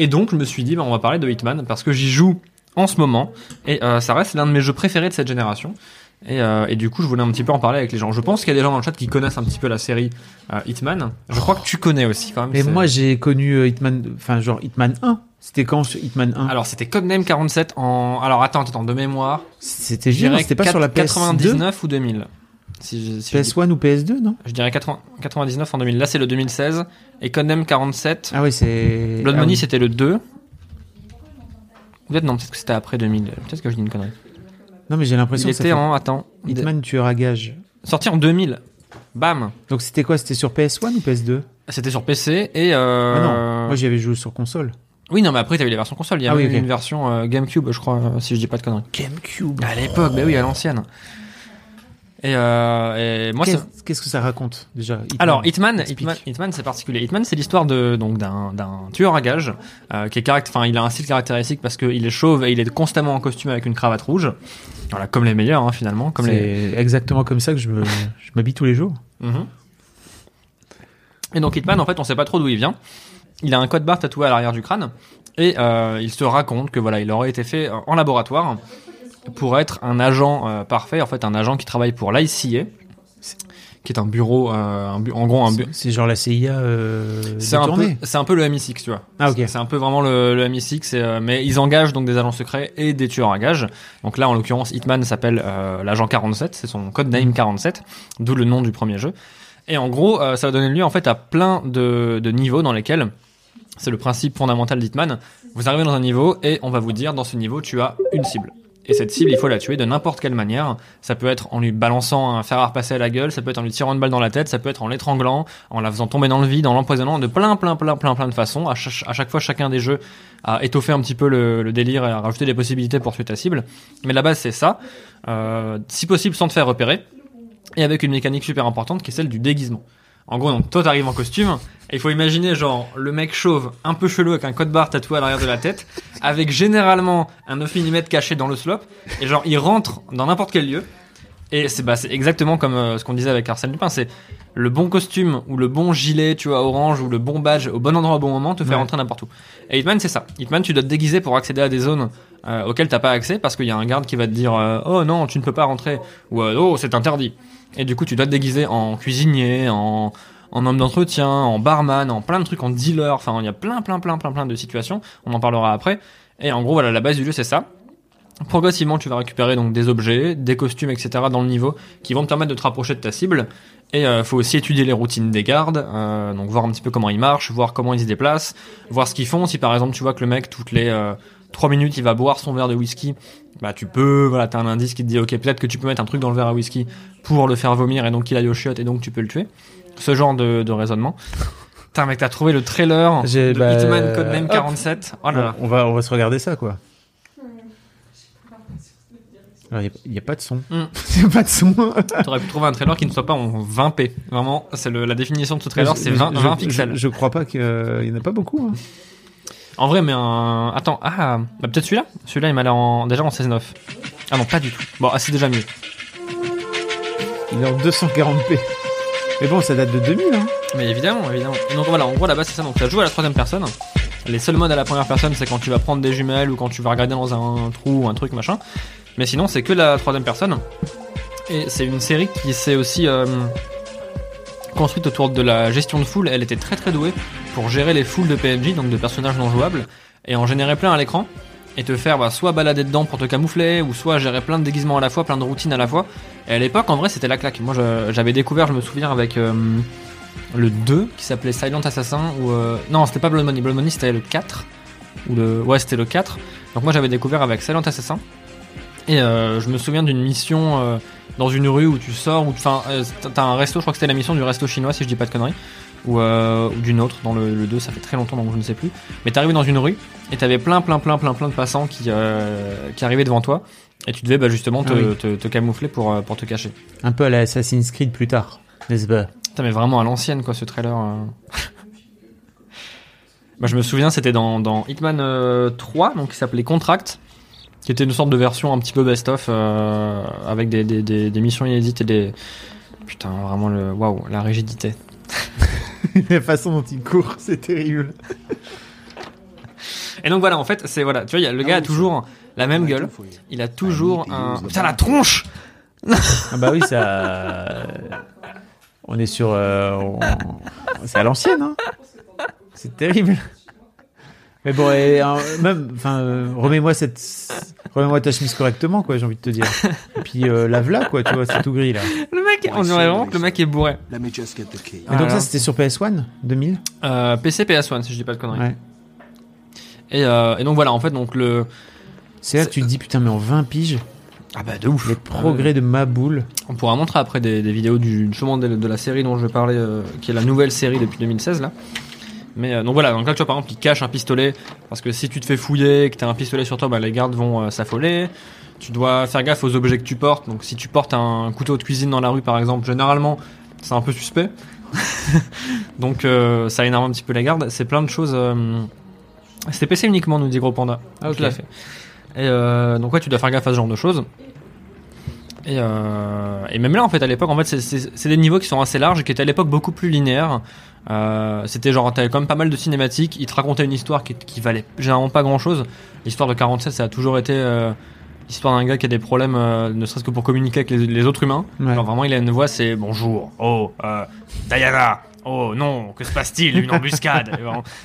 Et donc, je me suis dit, bah, on va parler de Hitman, parce que j'y joue en ce moment, et euh, ça reste l'un de mes jeux préférés de cette génération. Et, euh, et du coup, je voulais un petit peu en parler avec les gens. Je pense qu'il y a des gens dans le chat qui connaissent un petit peu la série euh, Hitman. Je crois que tu connais aussi quand même. Mais moi j'ai connu Hitman, enfin genre Hitman 1. C'était quand Hitman 1 Alors, c'était Codename 47 en. Alors, attends, attends, de mémoire. C'était dirais C'était pas sur la PS2 99 ou 2000. Si je, si je dis- PS1 ou PS2, non je dirais 80 99 en 2000. Là, c'est le 2016. Et Codename 47. Ah oui, c'est. Blood ah Money, oui. c'était le 2. Peut-être non, peut-être que c'était après 2000. Peut-être que je dis une connerie. Non, mais j'ai Il l'impression que ça était en. Attends. Hitman tueur à gage. Sorti en 2000. Bam. Donc c'était quoi C'était sur PS1 ou PS2 C'était sur PC et. Euh... Ah non, moi j'y avais joué sur console. Oui, non, mais après, t'avais les versions console. Il y Ah oui, ok. une version euh, GameCube, je crois, si je dis pas de conneries. GameCube. À l'époque, bah oui, à l'ancienne. Et, euh, et moi, Qu'est-ce que ça raconte déjà Hitman? Alors Hitman. Hitman, Hitman, c'est particulier. Hitman, c'est l'histoire de donc d'un tueur à gages euh, qui est caract- enfin, il a un style caractéristique parce qu'il est chauve et il est constamment en costume avec une cravate rouge. Voilà, comme les meilleurs hein, finalement, comme C'est les. exactement comme ça que je me- je m'habille tous les jours. Mhm. Et donc Hitman, en fait, on sait pas trop d'où il vient. Il a un code barre tatoué à l'arrière du crâne et euh, il se raconte que voilà, il aurait été fait en laboratoire pour être un agent euh, parfait, en fait, un agent qui travaille pour l'ICA, qui est un bureau, euh, un bu- en gros un bu- C'est genre la CIA euh, c'est un peu, c'est un peu le MI6, tu vois. Ah, ok. C'est- un peu vraiment le, le MI6, et, euh, mais ils engagent donc des agents secrets et des tueurs à gages. Donc là, en l'occurrence, Hitman s'appelle euh, l'agent 47, c'est son code name 47, d'où le nom du premier jeu. Et en gros, euh, ça va donner lieu en fait à plein de, de niveaux dans lesquels c'est le principe fondamental d'Hitman. Vous arrivez dans un niveau et on va vous dire dans ce niveau tu as une cible. Et cette cible, il faut la tuer de n'importe quelle manière. Ça peut être en lui balançant un fer à repasser à la gueule, ça peut être en lui tirant une balle dans la tête, ça peut être en l'étranglant, en la faisant tomber dans le vide, en l'empoisonnant, de plein, plein, plein, plein, plein de façons. À chaque, fois, chacun des jeux a étoffé un petit peu le, le délire et a rajouté des possibilités pour tuer ta cible. Mais la base, c'est ça. Euh, si possible, sans te faire repérer. Et avec une mécanique super importante qui est celle du déguisement. En gros, donc, toi, t'arrives en costume, et il faut imaginer, genre, le mec chauve, un peu chelou, avec un code barre tatoué à l'arrière de la tête, avec généralement un 9 mm caché dans le slope, et genre, il rentre dans n'importe quel lieu. Et c'est bah, exactement comme euh, ce qu'on disait avec Arsène Lupin, c'est le bon costume ou le bon gilet, tu vois, orange ou le bon badge au bon endroit au bon moment te fait Ouais. rentrer n'importe où. Et Hitman, c'est ça. Hitman, tu dois te déguiser pour accéder à des zones euh, auxquelles t'as pas accès parce qu'il y a un garde qui va te dire euh, oh non, tu ne peux pas rentrer ou euh, oh c'est interdit. Et du coup, tu dois te déguiser en cuisinier, en en homme d'entretien, en barman, en plein de trucs, en dealer. Enfin, il y a plein, plein, plein, plein, plein de situations. On en parlera après. Et en gros, voilà, la base du jeu, c'est ça. Progressivement, tu vas récupérer donc des objets, des costumes, etc. dans le niveau qui vont te permettre de te rapprocher de ta cible. Et euh, faut aussi étudier les routines des gardes, euh, donc voir un petit peu comment ils marchent, voir comment ils se déplacent, voir ce qu'ils font. Si par exemple tu vois que le mec toutes les euh, 3 minutes il va boire son verre de whisky, bah tu peux, voilà, t'as un indice qui te dit ok peut-être que tu peux mettre un truc dans le verre à whisky pour le faire vomir et donc qu'il aille au chiottes et donc tu peux le tuer. Ce genre de, de raisonnement. Putain mec, t'as trouvé le trailer J'ai- de bah, Hitman Codename hop. 47. Oh là là. On va, on va se regarder ça, quoi. Alors, il n'y a, pas de son. Mm. Il n'y a pas de son. T'aurais pu trouver un trailer qui ne soit pas en 20p. Vraiment, c'est la définition de ce trailer, c'est 20, Je- 20 je- pixels. Je, je crois pas qu'il y en a pas beaucoup. hein. En vrai, mais un. Attends, ah, bah peut-être celui-là Celui-là, il m'a l'air en... déjà en 16.9. Ah non, pas du tout. Bon, ah, c'est déjà mieux. Il est en 240p. Mais bon, ça date de 2000. Hein. Mais évidemment, évidemment. Donc voilà, en gros, là-bas, c'est ça. Donc, ça joue à la troisième personne. Les seuls modes à la première personne, c'est quand tu vas prendre des jumelles ou quand tu vas regarder dans un trou ou un truc, machin. Mais sinon, c'est que la troisième personne. Et c'est une série qui s'est aussi euh, construite autour de la gestion de foule. Elle était très très douée pour gérer les foules de PNJ, donc de personnages non jouables, et en générer plein à l'écran. Et te faire bah, soit balader dedans pour te camoufler, ou soit gérer plein de déguisements à la fois, plein de routines à la fois. Et à l'époque, en vrai, c'était la claque. Moi, j'avais découvert, je me souviens, avec euh, le 2 qui s'appelait Silent Assassin, ou. euh, non, c'était pas Blood Money. Blood Money, c'était le 4. Ou le... Ouais, c'était le 4. Donc, moi, j'avais découvert avec Silent Assassin. Et euh, je me souviens d'une mission euh, dans une rue où tu sors, ou enfin, euh, t'as un resto, je crois que c'était la mission du resto chinois, si je dis pas de conneries, ou, euh, ou d'une autre, dans le, le 2, ça fait très longtemps donc je ne sais plus. Mais t'arrivais dans une rue et t'avais plein, plein, plein, plein, plein de passants qui, euh, qui arrivaient devant toi, et tu devais bah, justement te, Ah oui. te, te camoufler pour, euh, pour te cacher. Un peu à la Assassin's Creed plus tard, n'est-ce pas? Putain, mais vraiment à l'ancienne, quoi, ce trailer. euh. bah, je me souviens, c'était dans, dans Hitman euh, 3, donc qui s'appelait Contract, qui était une sorte de version un petit peu best-of, euh, avec des, des, des, des missions inédites et des. Putain, vraiment le. Waouh, la rigidité. La façon dont il court, c'est terrible. Et donc voilà, en fait, c'est. Voilà, tu vois, il y a- le gars a toujours la même gueule, il a toujours un. Putain, la tronche Ah bah oui, ça. On est sur. euh, on- C'est à l'ancienne, hein. C'est terrible. Mais bon, et, euh, même, enfin, euh, remets-moi cette, remets-moi ta chemise correctement, quoi. J'ai envie de te dire. Et puis euh, lave-la, quoi. Tu vois, c'est tout gris là. Le mec, on dirait vraiment que le mec est bourré. Let me just get the key. Et donc ça, c'était sur PS1 2000. Euh, PC, PS1, si je dis pas de conneries. Ouais. Et, euh, et donc voilà, en fait, donc le. C'est là que tu te dis putain, mais en 20 piges, Ah bah de ouf. les progrès de ma boule. On pourra montrer après des, des vidéos du justement de, de la série dont je parlais, euh, qui est la nouvelle série depuis 2016 là. Mais euh, donc voilà, donc là tu vois par exemple il cache un pistolet parce que si tu te fais fouiller et que t'as un pistolet sur toi, bah, les gardes vont euh, s'affoler. Tu dois faire gaffe aux objets que tu portes. Donc si tu portes un couteau de cuisine dans la rue par exemple, généralement c'est un peu suspect. donc euh, ça énerve un petit peu les gardes. C'est plein de choses. C'était PC uniquement nous dit Gros Panda. Ah, ok. Tout à fait. Et donc ouais tu dois faire gaffe à ce genre de choses. Et, et même là, en fait, à l'époque, en fait, c'est des niveaux qui sont assez larges, et qui étaient à l'époque beaucoup plus linéaires. Euh, C'était genre, t'avais quand même pas mal de cinématiques. Ils te racontaient une histoire qui, qui valait généralement pas grand chose. L'histoire de 47, ça a toujours été euh, l'histoire d'un gars qui a des problèmes, euh, ne serait-ce que pour communiquer avec les, les autres humains. Ouais. Genre vraiment, il a une voix, c'est bonjour, oh, Diana, oh non, que se passe-t-il, une embuscade.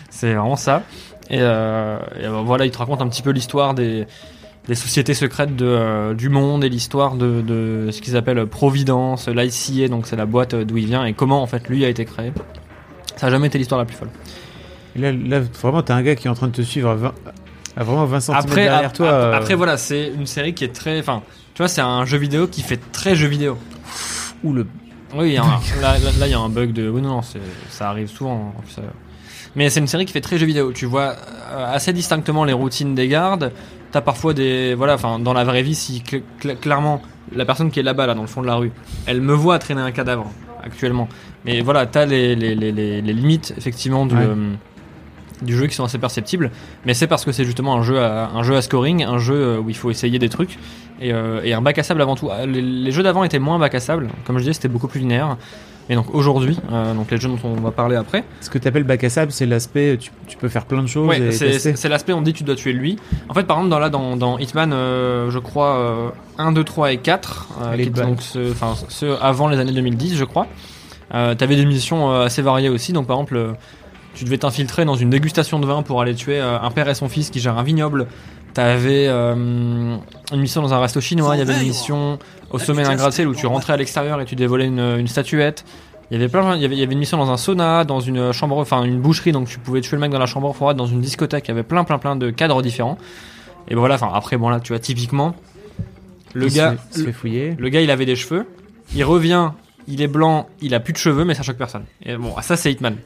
C'est vraiment ça. Et, et, voilà, il te raconte un petit peu l'histoire des sociétés secrètes de, euh, du monde et l'histoire de, de ce qu'ils appellent Providence, l'ICA, donc c'est la boîte d'où il vient et comment en fait lui a été créé. Ça a jamais été l'histoire la plus folle. Là, là, vraiment, t'as un gars qui est en train de te suivre à 20, vraiment 20 cm Après, derrière toi. euh, après voilà, c'est une série qui est très, enfin, tu vois, c'est un jeu vidéo qui fait très jeu vidéo. Ou le. Oui, un- là, il y a un bug de. Oui, non, non, ça arrive souvent. ça- Mais c'est une série qui fait très jeu vidéo. Tu vois euh, assez distinctement les routines des gardes. T'as parfois des. Voilà, enfin, dans la vraie vie, si cl- cl- clairement, la personne qui est là-bas, là, dans le fond de la rue, elle me voit traîner un cadavre actuellement. Mais voilà, t'as les, les, les, limites, effectivement, du. Ouais. euh, du jeu qui sont assez perceptibles, mais c'est parce que c'est justement un jeu à, un jeu à scoring, un jeu euh, où il faut essayer des trucs et, euh, et un bac à sable avant tout. Les, jeux d'avant étaient moins bac à sable, comme je disais, c'était beaucoup plus linéaire. Et donc aujourd'hui, euh, donc les jeux dont on va parler après, Ce que tu appelles bac à sable, c'est l'aspect. Tu, tu peux faire plein de choses. ouais, c'est l'aspect on dit tu dois tuer lui. En fait, par exemple, dans, là, dans, dans Hitman, euh, je crois euh, 1, 2, 3 et 4, euh, Elle est qui donc enfin, ceux avant les années 2010, je crois. Euh, T'avais des missions euh, assez variées aussi. Donc par exemple, euh, tu devais t'infiltrer dans une dégustation de vin pour aller tuer un père et son fils qui gèrent un vignoble. T'avais euh, une mission dans un resto chinois. Il y avait une mission au sommet d'un gratte-ciel où tu rentrais à l'extérieur et tu dévolais une, une statuette. Il y avait plein, il y avait, il y avait une mission dans un sauna, dans une chambre, enfin une boucherie, donc tu pouvais tuer le mec dans la chambre froide, dans une discothèque. Il y avait plein, plein, plein de cadres différents. Et ben voilà, enfin après bon là, tu vois typiquement le Il gars, fait fouiller. le gars, il avait des cheveux. Il revient, il est blanc, il a plus de cheveux, mais ça choque personne. Et bon, ça c'est Hitman.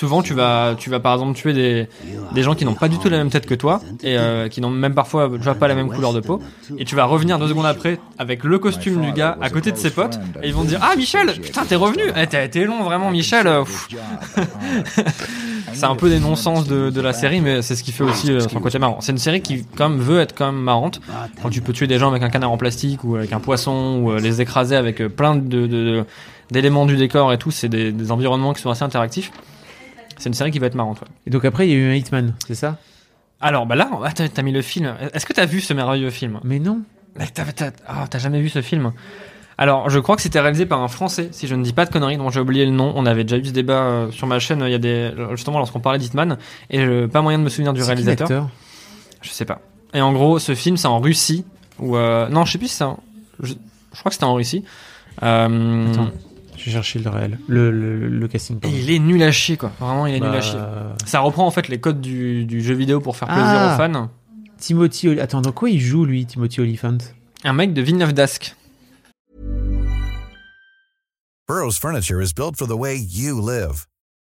Souvent, tu vas, tu vas par exemple tuer des, des gens qui n'ont pas du tout la même tête que toi et euh, qui n'ont même parfois pas la même couleur de peau. Et tu vas revenir deux secondes après avec le costume du gars à côté de ses potes et ils vont dire Ah Michel, putain t'es revenu, Eh, t'as été long vraiment Michel. euh. C'est un peu des non-sens de, de la série, mais c'est ce qui fait aussi euh, son côté marrant. C'est une série qui quand même veut être quand même marrante. Quand tu peux tuer des gens avec un canard en plastique ou avec un poisson ou euh, les écraser avec plein de, d'éléments du décor et tout, c'est des environnements qui sont assez interactifs. C'est une série qui va être marrante. ouais. Et donc après, il y a eu un Hitman, c'est ça? Alors bah là, ah, t'as mis le film. Est-ce que t'as vu ce merveilleux film? Mais non. Mais T'as t'as jamais vu ce film alors, je crois que c'était réalisé par un Français, si je ne dis pas de conneries, dont j'ai oublié le nom. On avait déjà eu ce débat euh, sur ma chaîne. Il y a des justement lorsqu'on parlait d'Hitman, et euh, pas moyen de me souvenir du qui réalisateur. l'acteur? Je sais pas. Et en gros, ce film, c'est en Russie. Ou euh, non, je sais plus si c'est en... je... je crois que c'était en Russie. Euh, Attends. Je vais chercher le réel. Le, le, le casting. Et il est nul à chier, quoi. Vraiment, il est nul Bah, à chier. Ça reprend en fait les codes du, du jeu vidéo pour faire plaisir Ah. aux fans. Timothy. Oli- Attends, dans quoi il joue lui, Timothy Oliphant? Un mec de Villeneuve d'Ascq. Burrow's furniture is built for the way you live.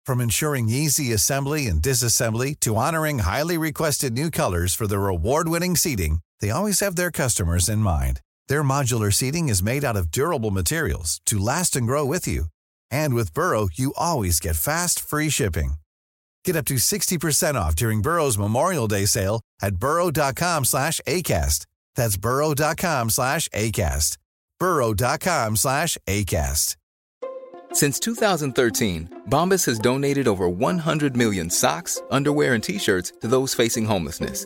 From ensuring easy assembly and disassembly to honoring highly requested new colors for their award-winning seating, they always have their customers in mind. Their modular seating is made out of durable materials to last and grow with you. And with Burrow, you always get fast, free shipping. Get up to 60% off during Burrow's Memorial Day sale at burrow.com slash ACAST. That's burrow.com slash ACAST. burrow.com slash ACAST. Since 2013, Bombas has donated over 100 million socks, underwear, and t shirts to those facing homelessness.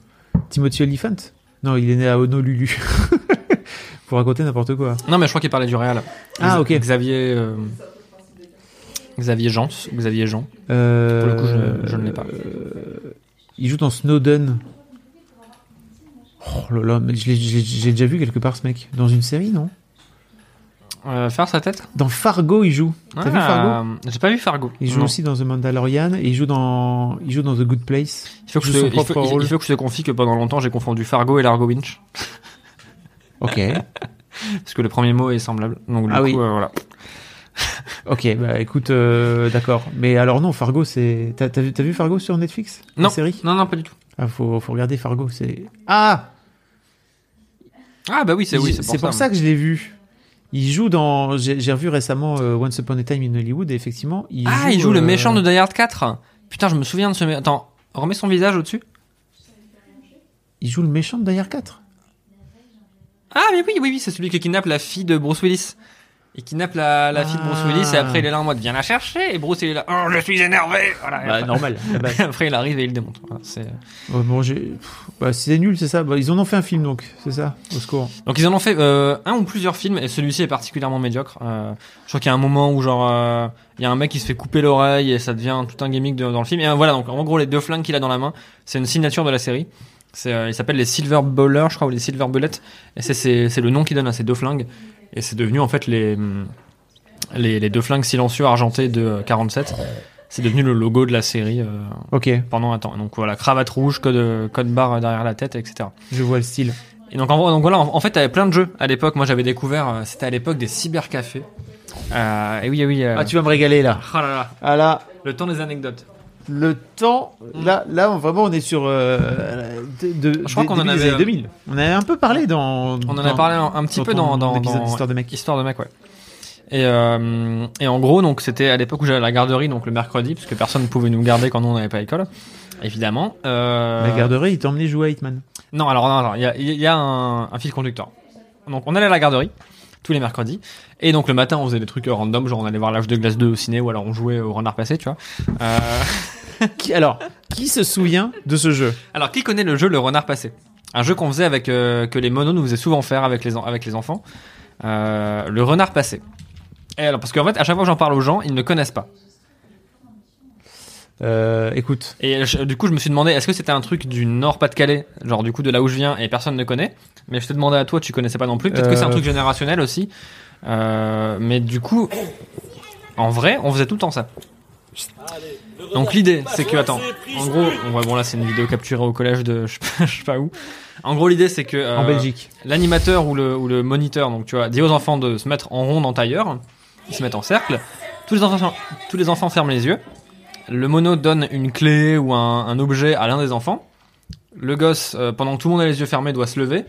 Timothy Oliphant Non, il est né à Honolulu. Pour raconter n'importe quoi. Non, mais je crois qu'il parlait du Real. Ah, ok. Xavier. euh, Xavier Jean. Xavier Jean. Euh, Pour le coup, je- je ne l'ai pas. euh, il joue dans Snowden. Oh là là, mais je l'ai- déjà vu quelque part ce mec. Dans une série, non? Euh, faire sa tête? Dans Fargo, il joue. T'as vu Fargo? Ah, J'ai pas vu Fargo. Il joue Non. aussi dans The Mandalorian et il joue dans, il joue dans The Good Place. Il faut, que je te, son il, faut, propre il- rôle. il faut que je te confie que pendant longtemps j'ai confondu Fargo et Largo Winch. Ok, Parce que le premier mot est semblable. Donc du Ah coup, oui. euh, voilà. ok, bah écoute, euh, d'accord. Mais alors non, Fargo, c'est. T'as vu, Fargo sur Netflix? La Non. série? Non, non, pas du tout. Ah, faut, faut regarder Fargo. C'est. Ah Ah bah oui, c'est oui, C'est c'est pour, ça. que je l'ai vu. Il joue dans. J'ai revu récemment euh, Once Upon a Time in Hollywood et effectivement. Il ah, joue, il joue le euh, méchant de Die Hard 4. Putain, je me souviens de ce. mé- Attends, remets son visage au-dessus. Il joue le méchant de Die Hard 4. Ah, mais oui, oui, oui, c'est celui qui kidnappe la fille de Bruce Willis. Il kidnappe la, la fille de Bruce. Willis et après il est là en mode viens la chercher et Bruce il est là oh je suis énervé voilà, et Bah, après, normal. base. après, il arrive et il le démonte voilà, c'est- Oh, bon, j'ai. pff, Bah, c'est nul, c'est ça. Bah, ils en ont fait un film donc, c'est ça. Au secours. donc ils en ont fait euh, un ou plusieurs films et celui-ci est particulièrement médiocre euh, je crois qu'il y a un moment où genre euh, il y a un mec qui se fait couper l'oreille et ça devient tout un gimmick de- dans le film et euh, voilà donc en gros les deux flingues qu'il a dans la main c'est une signature de la série c'est euh, il s'appelle les Silver Bowlers je crois ou les Silver Bullets et c'est c'est c'est le nom qu'il donne à ces deux flingues et c'est devenu en fait les les, les deux flingues silencieux argentés de euh, 47 c'est devenu le logo de la série euh, Ok, pendant un temps donc voilà cravate rouge code euh, code barre derrière la tête etc je vois le style. et donc, en, donc voilà, en, en fait, t'avais plein de jeux à l'époque. Moi, j'avais découvert, euh, c'était à l'époque des cybercafés. Euh, et oui, oui. euh, Ah, tu vas me régaler là. oh là là, Ah là, le temps des anecdotes. Le temps. Là, là, on- vraiment, on est sur. euh, de, de- Je crois qu'on en avait, années 2000. On a un peu parlé dans. On en a parlé un, un petit peu dans, dans, l'épisode dans d'Histoire de mec. Histoire de mec, ouais. Et, euh, et en gros, donc c'était à l'époque où j'allais à la garderie, donc le mercredi, parce que personne ne pouvait nous garder quand nous on n'avait pas école, évidemment. Euh, La garderie, il t'a emmené jouer à Hitman. Non, alors non, non, il y a, il y a un, un fil conducteur. Donc on allait à la garderie tous les mercredis, et donc le matin on faisait des trucs random, genre on allait voir l'âge de glace 2 au ciné, ou alors on jouait au renard passé, tu vois. Euh, Qui, alors, qui se souvient de ce jeu? Alors, qui connaît le jeu Le Renard Passé? Un jeu qu'on faisait avec euh, que les monos nous faisaient souvent faire avec les avec les enfants. Euh, le Renard Passé. Et alors, parce qu'en fait, à chaque fois que j'en parle aux gens, ils ne connaissent pas. Euh, Écoute, Et je- du coup, je me suis demandé, est-ce que c'était un truc du Nord-Pas-de-Calais, genre du coup de là où je viens et personne ne connaît Mais je te demandais à toi, tu connaissais pas non plus. Peut-être que c'est un truc générationnel aussi. Euh, mais du coup, en vrai, on faisait tout le temps ça. Donc l'idée, c'est que attends, en gros, on voit bon là c'est une vidéo capturée au collège de je sais pas, je sais pas où. En gros, l'idée c'est que euh, en Belgique. l'animateur ou le, ou le moniteur, donc tu vois, dit aux enfants de se mettre en rond en tailleur, ils se mettent en cercle, tous les enfants, tous les enfants ferment les yeux, le mono donne une clé ou un, un objet à l'un des enfants, le gosse, euh, pendant que tout le monde a les yeux fermés, doit se lever,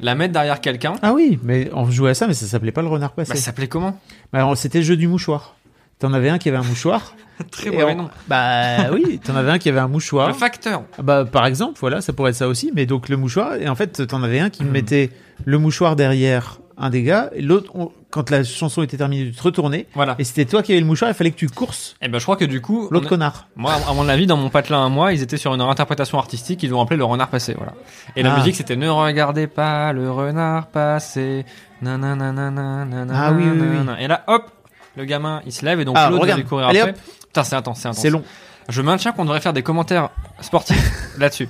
la mettre derrière quelqu'un. Ah oui, mais on jouait à ça, mais ça s'appelait pas le renard passé. Bah, ça s'appelait comment? Bah, alors, c'était le jeu du mouchoir. T'en avais un qui avait un mouchoir. Très mauvais on- nom. Bah oui, t'en avais un qui avait un Le mouchoir. facteur. Bah par exemple, voilà, ça pourrait être ça aussi. Mais donc le mouchoir, et en fait, t'en avais un qui mettait le mouchoir derrière un des gars, et l'autre, on- quand la chanson était terminée, tu te retournais, Voilà. et c'était toi qui avais le mouchoir, il fallait que tu courses Et ben je crois que du coup, l'autre a- connard. moi, à mon avis, dans mon patelin à moi, ils étaient sur une interprétation artistique qu'ils ont appelé le renard passé, voilà. Et la Ah. musique, c'était ne regardez pas le renard passé. Nanana, nanana, Ah oui, oui, oui. Et là, hop, le gamin, il se lève et donc Ah, l'autre Allez, après. Putain, c'est intense, c'est intense. C'est long. Je maintiens qu'on devrait faire des commentaires sportifs là-dessus.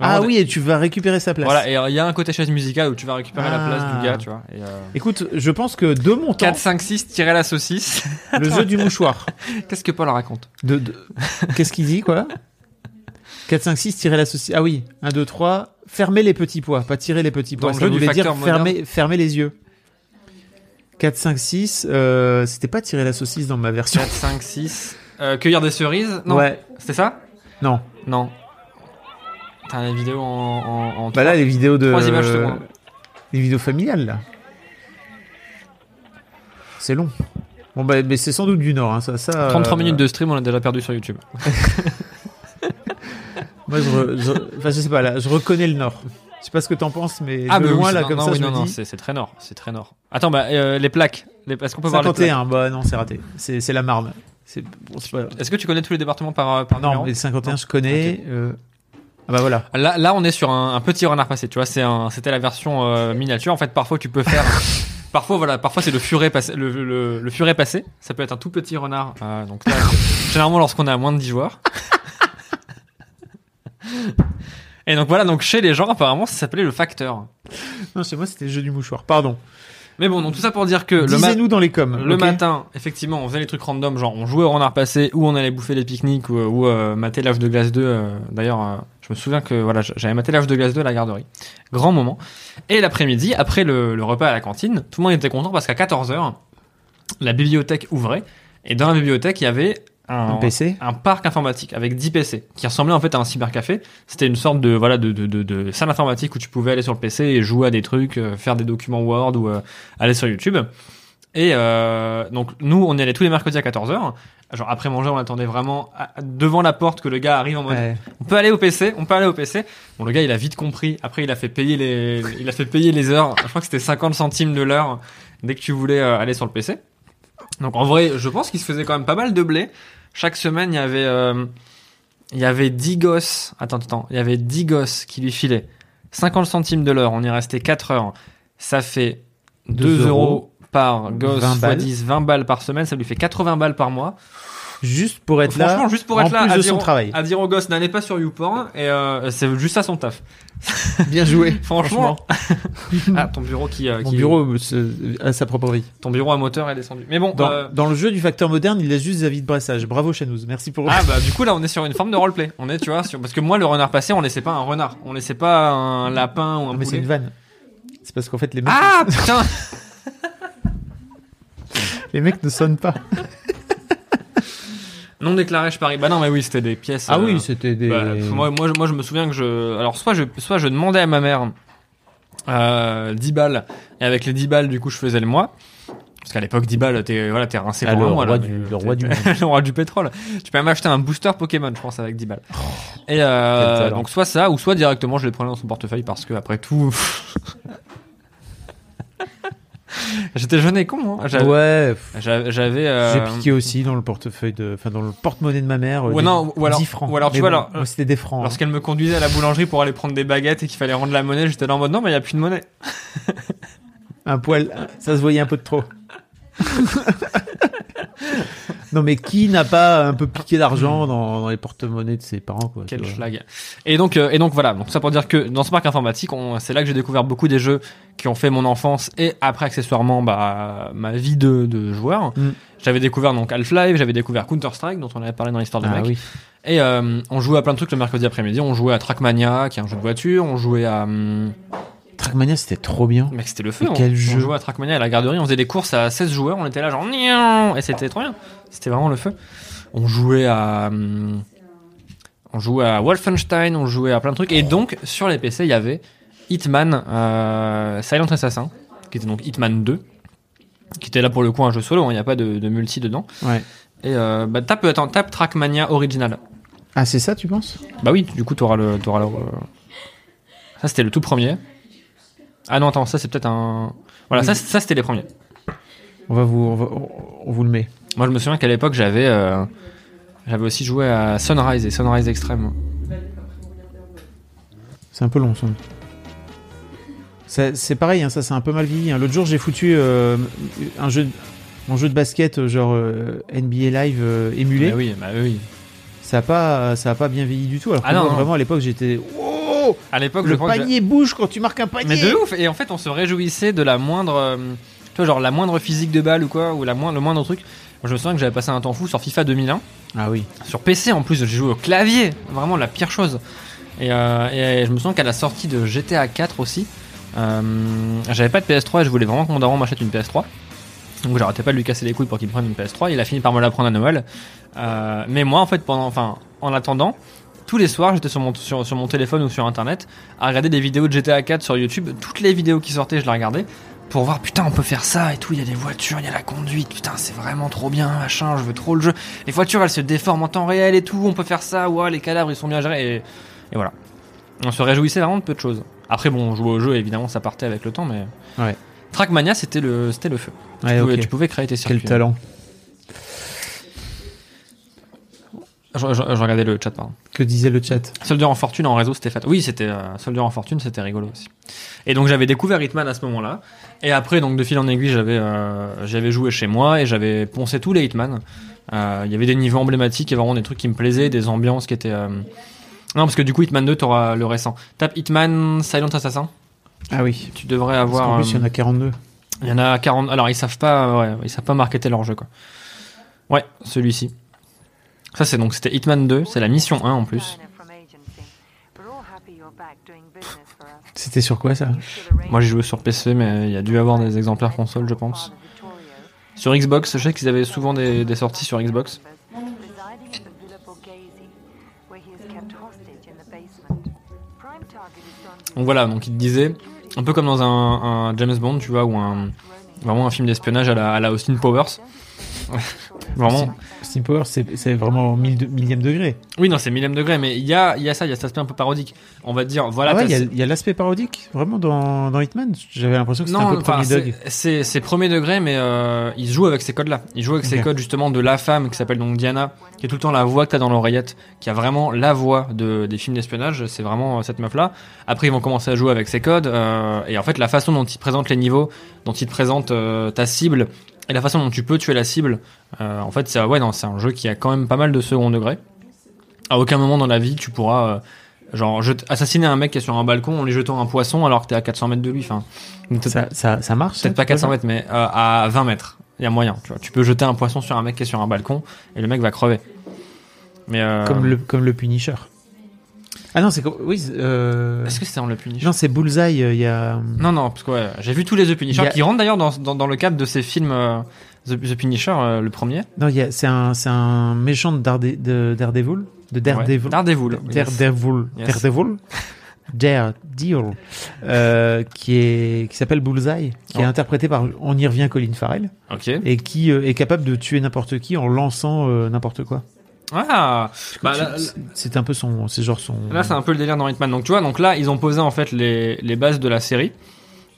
Ah oui, et tu vas récupérer sa place. Voilà, et il y a un côté chaise musicale où tu vas récupérer la Ah. place du gars, tu vois. Et, euh, Écoute, je pense que de mon temps, 4, 5, 6, tirer la saucisse. le jeu du mouchoir. Qu'est-ce que Paul raconte? De, de- Qu'est-ce qu'il dit, quoi? 4, 5, 6, tirer la saucisse. Ah oui, 1, 2, 3, fermer les petits pois, pas tirer les petits Dans pois. le Ça jeu voulait dire fermer, fermer les yeux. 4, 5, 6, euh, c'était pas tirer la saucisse dans ma version. 4, 5, 6. Euh, cueillir des cerises? Non. Ouais, C'était ça? Non. Non. T'as les vidéos en. en, en Bah là, les vidéos de. Trois images secondes. Les vidéos familiales, là. C'est long. Bon, bah, mais c'est sans doute du Nord, hein, ça. ça 33 euh, minutes de stream, on a déjà perdu sur YouTube. Moi, je, re- je- enfin, je sais pas, là, je reconnais le Nord. Je sais pas ce que t'en penses, mais de bah loin, oui, là, non, comme non, ça, oui, je non, me non, dis. c'est très nord, c'est très nord. Attends, bah, euh, les plaques. Les- Est-ce qu'on peut voir les plaques? 51, bah non, c'est raté. C'est la Marne. C'est bon, c'est pas- Est-ce que tu connais tous les départements par, euh, par Non, mais 51, je connais. euh, Ah bah voilà. Là, là, on est sur un, un petit renard passé. Tu vois, c'est un, c'était la version euh, miniature. En fait, parfois, tu peux faire. parfois, voilà, parfois c'est le furet passé. Le, le, le furet passé. Ça peut être un tout petit renard. Euh, donc là, généralement, lorsqu'on a moins de 10 joueurs. Et donc voilà, donc chez les gens, apparemment, ça s'appelait le facteur. Non, chez moi, c'était le jeu du mouchoir. Pardon. Mais bon, donc tout ça pour dire que le, ma- Disez-nous dans les coms. le matin, effectivement, on faisait les trucs random, genre on jouait au renard passé, ou on allait bouffer des pique-niques, ou, ou euh, mater l'âge de glace 2. euh, D'ailleurs, euh, je me souviens que voilà, j'avais maté l'âge de glace 2 à la garderie. Grand moment. Et l'après-midi, après le, le repas à la cantine, tout le monde était content parce qu'à 14h, la bibliothèque ouvrait. Et dans la bibliothèque, il y avait un, Un PC un parc informatique avec 10 PC qui ressemblait en fait à un cybercafé. C'était une sorte de voilà de, de, de, de salle informatique où tu pouvais aller sur le PC et jouer à des trucs, euh, faire des documents Word ou euh, aller sur YouTube. Et euh, donc nous, on y allait tous les mercredis à 14h. Genre après manger, on attendait vraiment à- devant la porte que le gars arrive en mode Ouais. on peut aller au PC, on peut aller au PC. Bon le gars il a vite compris. Après il a fait payer les il a fait payer les heures. Je crois que c'était 50 centimes de l'heure dès que tu voulais euh, aller sur le PC. Donc en vrai, je pense qu'il se faisait quand même pas mal de blé. Chaque semaine, il y avait euh, il y avait 10 gosses. Attends attends, il y avait 10 gosses qui lui filaient 50 centimes de l'heure. On y restait 4 heures. Ça fait 2 Deux euros euros. par gosse 20 fois balles. 10, 20 balles par semaine, ça lui fait 80 balles par mois. Juste pour être là. Juste pour en être là, plus à de dire, son au- travail. à dire aux gosses, n'allez pas sur YouPorn, et euh, c'est juste ça son taf. Bien joué. Franchement. ah, ton bureau qui, euh, Mon qui- bureau euh, se- a sa propre vie. ton bureau à moteur est descendu. Mais bon, Dans, euh, dans le jeu du facteur moderne, il laisse juste David Brassage. Bravo Chanouz. Merci pour. ah bah du coup là on est sur une forme de roleplay. On est, tu vois, sur... parce que moi le renard passé, on laissait pas un renard, on laissait pas un lapin ou un Non, mais c'est poulet. une vanne. C'est parce qu'en fait les mecs, Ah putain les mecs ne sonnent pas. Non déclaré, je parie. Bah non, mais oui, c'était des pièces. Ah euh, oui, c'était des. Bah, moi, moi, je- moi, je me souviens que je. Alors, soit je, soit je demandais à ma mère euh, 10 balles, et avec les 10 balles, du coup, je faisais le mois. Parce qu'à l'époque, 10 balles, t'es voilà, t'es rincé Ah, pour le mois. roi là. du- le roi du monde. le roi du pétrole. Tu peux même acheter un booster Pokémon, je pense, avec 10 balles. et euh, donc, soit ça, ou soit directement, je les prenais dans son portefeuille parce que, après tout. J'étais jeune et con, hein. J'avais. Ouais. J'avais. euh, J'ai piqué aussi dans le portefeuille de, enfin dans le porte-monnaie de ma mère. euh, Ouais, des- non, ou alors- 10 francs. ou alors, tu Mais vois, bon, alors, moi, c'était des francs. hein. Lorsqu'elle me conduisait à la boulangerie pour aller prendre des baguettes et qu'il fallait rendre la monnaie, j'étais là en mode non, mais il n'y a plus de monnaie. Un poil, ça se voyait un peu de trop. non mais qui n'a pas un peu piqué d'argent dans, dans les porte-monnaies de ses parents quoi. Quel schlag. Et donc, euh, et donc voilà. Donc ça pour dire que dans ce parc informatique, on- c'est là que j'ai découvert beaucoup des jeux qui ont fait mon enfance et après accessoirement bah, ma vie de, de joueur. Mm. J'avais découvert donc Half-Life, j'avais découvert Counter-Strike dont on avait parlé dans l'histoire de Ah oui. Et euh, on jouait à plein de trucs le mercredi après-midi. On jouait à Trackmania, qui est un jeu de voiture. On jouait à hum, Trackmania c'était trop bien. Mec, c'était le feu. Mais on, quel on jeu. jouait à Trackmania à la garderie, on faisait des courses à 16 joueurs, on était là genre et c'était trop bien. C'était vraiment le feu. On jouait à hum, on jouait à Wolfenstein, on jouait à plein de trucs et donc sur les PC, il y avait Hitman euh, Silent Assassin qui était donc Hitman 2 qui était là pour le coup un jeu solo, hein, il n'y a pas de, de multi dedans. Ouais. Et euh, bah tape attends, tape Trackmania original. Ah c'est ça tu penses? Bah oui, du coup tu auras le t'auras le Ça c'était le tout premier. Ah non, attends, ça c'est peut-être un voilà, ça, ça c'était les premiers. On va vous, on, va- on vous le met. Moi, je me souviens qu'à l'époque, j'avais euh, j'avais aussi joué à Sunrise et Sunrise Extreme. C'est un peu long ça. Ça- C'est pareil, hein, ça c'est un peu mal vieilli. hein. L'autre jour j'ai foutu euh, un jeu, mon jeu de basket euh, genre euh, NBA Live émulé. Bah oui, bah oui. Ça a pas, ça a pas bien vieilli du tout. Alors que Ah non, moi, non. vraiment à l'époque j'étais, oh, À l'époque, le panier bouge quand tu marques un panier. Mais de ouf. Et en fait, on se réjouissait de la moindre, tu vois, genre la moindre physique de balle ou quoi, ou la moindre, le moindre truc. Moi, je me souviens que j'avais passé un temps fou sur FIFA 2001. Ah oui. Sur PC en plus, j'ai joué au clavier, vraiment la pire chose. Et, euh, et je me souviens qu'à la sortie de GTA 4 aussi, euh, j'avais pas de PS3 et je voulais vraiment que mon daron m'achète une PS3. Donc j'arrêtais pas de lui casser les couilles pour qu'il me prenne une PS3. Il a fini par me la prendre à Noël. Euh, mais moi en fait, pendant, enfin, en attendant, tous les soirs j'étais sur mon, sur, sur mon téléphone ou sur internet à regarder des vidéos de GTA 4 sur YouTube. Toutes les vidéos qui sortaient, je les regardais pour voir putain on peut faire ça et tout. Il y a des voitures, il y a la conduite. Putain c'est vraiment trop bien, machin. Je veux trop le jeu. Les voitures elles se déforment en temps réel et tout. On peut faire ça. Ouais, les cadavres ils sont bien gérés. Et, et voilà. On se réjouissait vraiment de peu de choses. Après bon, on jouait au jeu évidemment, ça partait avec le temps, mais Ouais. Trackmania c'était le c'était le feu. Ouais, pouvais, tu pouvais créer tes circuits. Quel talent. Je, je- je regardais le chat pardon. Que disait le chat? Soldier en fortune en réseau c'était fat. Oui c'était euh, Soldier en fortune c'était rigolo aussi. Et donc j'avais découvert Hitman à ce moment-là. Et après donc de fil en aiguille j'avais euh, j'avais joué chez moi et j'avais poncé tous les Hitman. Euh, Il y avait des niveaux emblématiques et vraiment des trucs qui me plaisaient, des ambiances qui étaient. euh, Non parce que du coup Hitman 2 t'auras le récent. Tape Hitman Silent Assassin. Ah oui. Tu devrais Parce avoir. qu'en plus il y en a 42. Il y en a 40. Alors, ils savent pas, ouais, ils savent pas marketer leur jeu, quoi. Ouais, celui-ci. Ça, c'est donc, c'était Hitman 2, c'est la mission 1 en plus. C'était sur quoi ça Moi, j'ai joué sur PC, mais il y a dû avoir des exemplaires console, je pense. Sur Xbox, je sais qu'ils avaient souvent des, des sorties sur Xbox. Donc voilà, donc il te disait, un peu comme dans un, un James Bond, tu vois, ou un, Vraiment un film d'espionnage à la, à la Austin Powers. Vraiment. Steam Power, c'est vraiment au mille millième degré. Oui, non, c'est millième degré, mais il y a, y a ça, il y a cet aspect un peu parodique. On va dire, voilà. ah ouais, il y a- l'aspect parodique vraiment dans, dans Hitman. J'avais l'impression que c'était un peu premier c'est- dog. c'est premier degré, mais euh, il joue avec ces codes-là. Il joue avec ces codes justement de la femme qui s'appelle donc Diana, qui est tout le temps la voix que t'as dans l'oreillette, qui a vraiment la voix de, des films d'espionnage. C'est vraiment euh, cette meuf-là. Après, ils vont commencer à jouer avec ces codes, euh, et en fait, la façon dont ils te présentent les niveaux, dont ils te présentent euh, ta cible, et la façon dont tu peux tuer la cible, euh, en fait, c'est ouais, non, c'est un jeu qui a quand même pas mal de second degré. À aucun moment dans la vie, tu pourras euh, genre assassiner un mec qui est sur un balcon en lui jetant un poisson alors que t'es à 400 mètres de lui. Enfin, Ça, ça, ça marche Peut-être pas tu peux 400 faire mètres, mais euh, à 20 mètres. Il y a moyen, tu vois. Tu peux jeter un poisson sur un mec qui est sur un balcon et le mec va crever. Mais euh, Comme le, comme le Punisher. Ah non, c'est comme. Oui, euh... est-ce que c'était dans le Punisher? Non, c'est Bullseye. euh, Il y a. Non, non, parce que ouais, j'ai vu tous les The Punisher a- qui rentrent d'ailleurs dans, dans, dans le cadre de ces films euh, The, The Punisher, euh, le premier. Non, il y a- c'est un, c'est un méchant de, Daredevil. De Daredevil. Ouais. Daredevil. yes. Daredevil. Yes. Daredevil. Daredevil. Euh, qui est, qui s'appelle Bullseye. Qui est Oh. interprété par, on y revient, Colin Farrell. Ok. Et qui euh, est capable de tuer n'importe qui en lançant euh, n'importe quoi. Ah, bah, c'est un peu son, c'est genre son. Là, c'est un peu le délire dans Hitman. Donc, tu vois, donc là, ils ont posé en fait les, les bases de la série.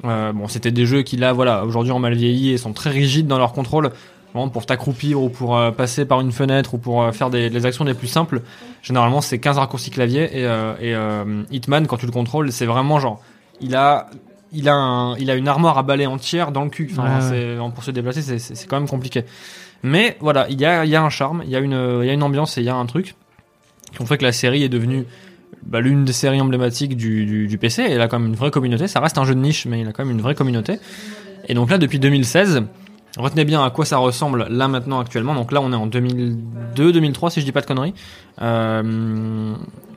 Euh, bon, c'était des jeux qui, là, voilà, aujourd'hui ont mal vieilli et sont très rigides dans leur contrôle. Vraiment, pour t'accroupir ou pour euh, passer par une fenêtre ou pour euh, faire des, les actions les plus simples, généralement, c'est 15 raccourcis clavier. Et, euh, et Hitman, quand tu le contrôles, c'est vraiment genre, il a. Il a, un, il a une armoire à balai entière dans le cul. Enfin, Ouais, pour se déplacer, c'est- quand même compliqué. Mais voilà, il y a, il y a un charme, il y, a une- il y a une ambiance et il y a un truc qui ont fait que la série est devenue bah, l'une des séries emblématiques du, du, du PC. Et il a quand même une vraie communauté. Ça reste un jeu de niche, mais il a quand même une vraie communauté. Et donc là, depuis 2016, retenez bien à quoi ça ressemble là maintenant actuellement. Donc là, on est en 2002, 2003, si je dis pas de conneries. Euh,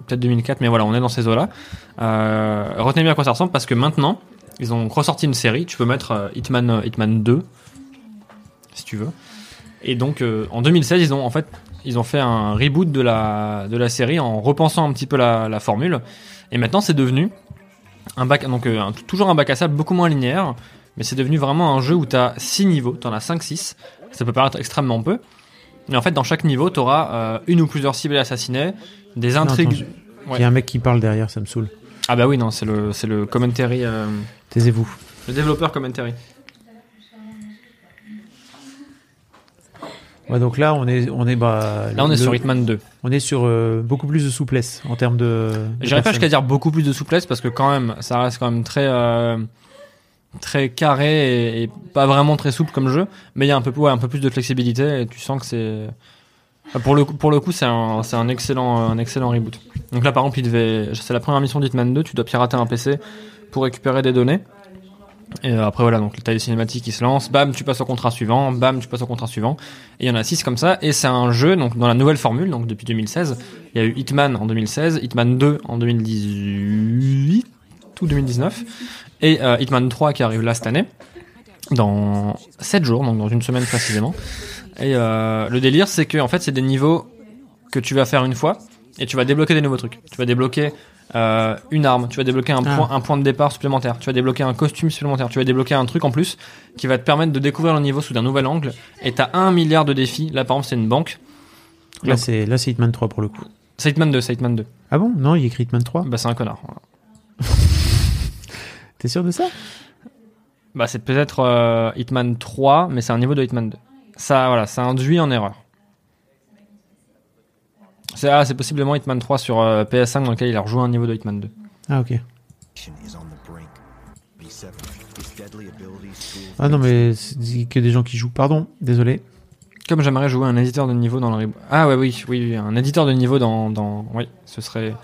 Peut-être 2004, mais voilà, on est dans ces eaux-là. Euh, retenez bien à quoi ça ressemble parce que maintenant, ils ont ressorti une série. Tu peux mettre euh, Hitman, Hitman 2, si tu veux. Et donc, en 2016, ils ont en fait ils ont fait un reboot de la, de la série en repensant un petit peu la, formule. Et maintenant, c'est devenu un bac, donc toujours un bac à sable beaucoup moins linéaire, mais c'est devenu vraiment un jeu où tu as 6 niveaux, tu en as 5-6. Ça peut paraître extrêmement peu. Mais en fait, dans chaque niveau, tu auras une ou plusieurs cibles à assassiner, des intrigues. Il Ouais. y a un mec qui parle derrière, ça me saoule. Ah bah oui, non, c'est le, c'est le commentary, euh, Taisez-vous. le développeur commentary. Ouais, donc là, on est, on est, bah, Là, on est le- sur Hitman 2. On est sur euh, beaucoup plus de souplesse en termes de. de J'irais pas jusqu'à dire beaucoup plus de souplesse parce que quand même, ça reste quand même très euh, très carré et, pas vraiment très souple comme jeu. Mais il y a un peu, plus de flexibilité et tu sens que c'est pour le pour le coup, c'est un un excellent un excellent reboot. Donc là, par exemple, devait c'est la première mission d'Hitman 2. Tu dois pirater un PC pour récupérer des données. Et euh, après voilà, donc t'as les cinématiques qui se lancent, bam, tu passes au contrat suivant, bam, tu passes au contrat suivant. Et il y en a six comme ça. Et c'est un jeu donc dans la nouvelle formule, donc depuis 2016. Il y a eu Hitman en 2016, Hitman 2 en 2018 ou 2019, et euh, Hitman 3 qui arrive là cette année, dans 7 jours, donc dans une semaine précisément. Et euh, le délire, c'est que en fait, c'est des niveaux que tu vas faire une fois, et tu vas débloquer des nouveaux trucs. Tu vas débloquer euh, une arme, tu vas débloquer un, Ah. point, un point de départ supplémentaire, tu vas débloquer un costume supplémentaire, tu vas débloquer un truc en plus qui va te permettre de découvrir le niveau sous un nouvel angle. Et t'as un milliard de défis. Là, par exemple, c'est une banque. Là, c'est là, c'est Hitman 3 pour le coup. C'est Hitman 2, c'est Hitman 2. Ah bon? Non, il écrit Hitman 3. Bah, c'est un connard. voilà. T'es sûr de ça? Bah, c'est peut-être euh, Hitman 3, mais c'est un niveau de Hitman 2. Ça, voilà, ça induit en erreur. C'est ah, c'est possiblement Hitman 3 sur euh, PS5 dans lequel il a rejoué un niveau de Hitman 2. Ah ok. Ah non mais c'est que des gens qui jouent. Pardon, désolé. Comme j'aimerais jouer un éditeur de niveau dans le reboot. Ah ouais, oui, oui, oui, un éditeur de niveau dans, dans... Oui, ce serait...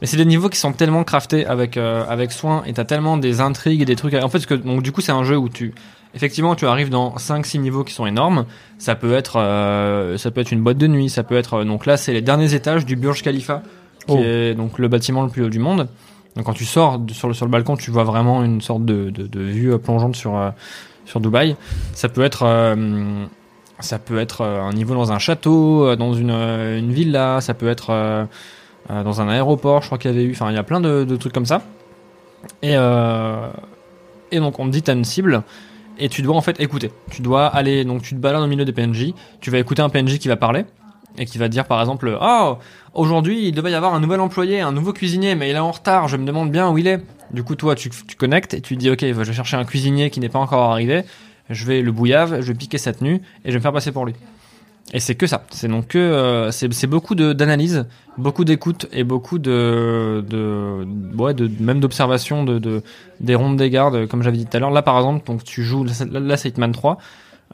Mais c'est des niveaux qui sont tellement craftés avec, euh, avec soin et t'as tellement des intrigues et des trucs... En fait, que, donc, du coup, c'est un jeu où tu... Effectivement, tu arrives dans 5-6 niveaux qui sont énormes. Ça peut être, euh, ça peut être une boîte de nuit, ça peut être... euh, Donc là, c'est les derniers étages du Burj Khalifa, qui Oh. est donc le bâtiment le plus haut du monde. Donc quand tu sors sur le, sur le balcon, tu vois vraiment une sorte de, de, de vue euh, plongeante sur, euh, sur Dubaï. Ça peut être... ça peut être euh, un niveau dans un château, euh, dans une, euh, une villa, ça peut être dans un aéroport, je crois qu'il y avait eu. Enfin, il y a plein de, trucs comme ça. Et, donc, on te dit, t'as une cible. et tu dois en fait écouter. Tu dois aller, donc tu te balades au milieu des PNJ, tu vas écouter un PNJ qui va parler et qui va dire par exemple oh aujourd'hui il devait y avoir un nouvel employé un nouveau cuisinier mais il est en retard je me demande bien où il est du coup toi tu, tu connectes et tu dis ok je vais chercher un cuisinier qui n'est pas encore arrivé je vais le bouillave je vais piquer sa tenue et je vais me faire passer pour lui et c'est que ça c'est donc que euh, c'est beaucoup d'analyse beaucoup d'écoute et beaucoup de de ouais de même d'observation de, de des rondes des gardes comme j'avais dit tout à l'heure là par exemple donc tu joues là, là c'est Hitman 3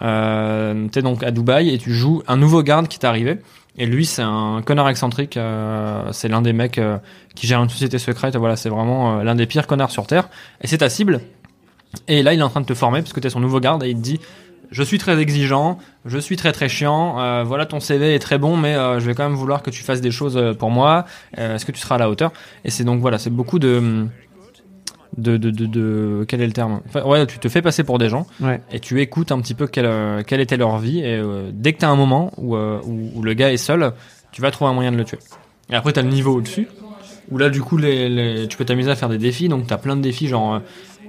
euh, t'es donc à Dubaï et tu joues un nouveau garde qui t'est arrivé. Et lui, c'est un connard excentrique. euh, c'est l'un des mecs euh, qui gère une société secrète. Voilà, c'est vraiment euh, l'un des pires connards sur Terre. Et c'est ta cible. Et là, il est en train de te former parce que t'es son nouveau garde et il te dit je suis très exigeant, je suis très très chiant. euh, voilà, ton CV est très bon, mais euh, je vais quand même vouloir que tu fasses des choses euh, pour moi. Euh, Est-ce que tu seras à la hauteur? Et c'est donc voilà, c'est beaucoup de de, de, de, de- quel est le terme? Enfin, Ouais, tu te fais passer pour des gens Ouais. et tu écoutes un petit peu quelle, quelle était leur vie et dès que tu as un moment où, où, où le gars est seul, tu vas trouver un moyen de le tuer. Et après tu as le niveau au-dessus où là du coup les, les- tu peux t'amuser à faire des défis donc tu as plein de défis genre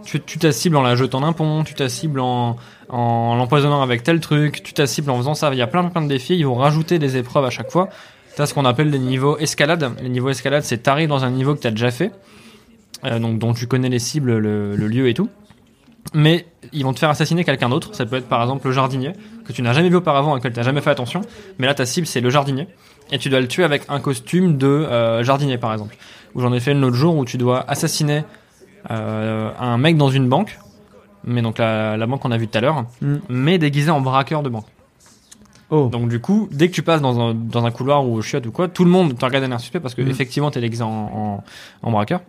tu tu ta cible en la jetant d'un pont, tu ta cible en, en l'empoisonnant avec tel truc, tu ta cible en faisant ça, il y a plein plein de défis, ils vont rajouter des épreuves à chaque fois. Tu as ce qu'on appelle des niveaux escalade. Les niveaux escalade, c'est t'arrives dans un niveau que tu as déjà fait, euh, donc dont tu connais les cibles, le, lieu et tout mais ils vont te faire assassiner quelqu'un d'autre. Ça peut être par exemple le jardinier, que tu n'as jamais vu auparavant et auquel tu n'as jamais fait attention. Mais là, ta cible, c'est le jardinier. Et tu dois le tuer avec un costume de euh, jardinier, par exemple. Où j'en ai fait une l'autre jour où tu dois assassiner un mec dans une banque. Mais donc la, la banque qu'on a vue tout à l'heure. Mm. Mais déguisé en braqueur de banque. Oh. Donc du coup, dès que tu passes dans un, dans un couloir ou au chiotte ou quoi, tout le monde te regarde d'un air suspect parce que Mm. effectivement t'es déguisé en, en, en braqueur.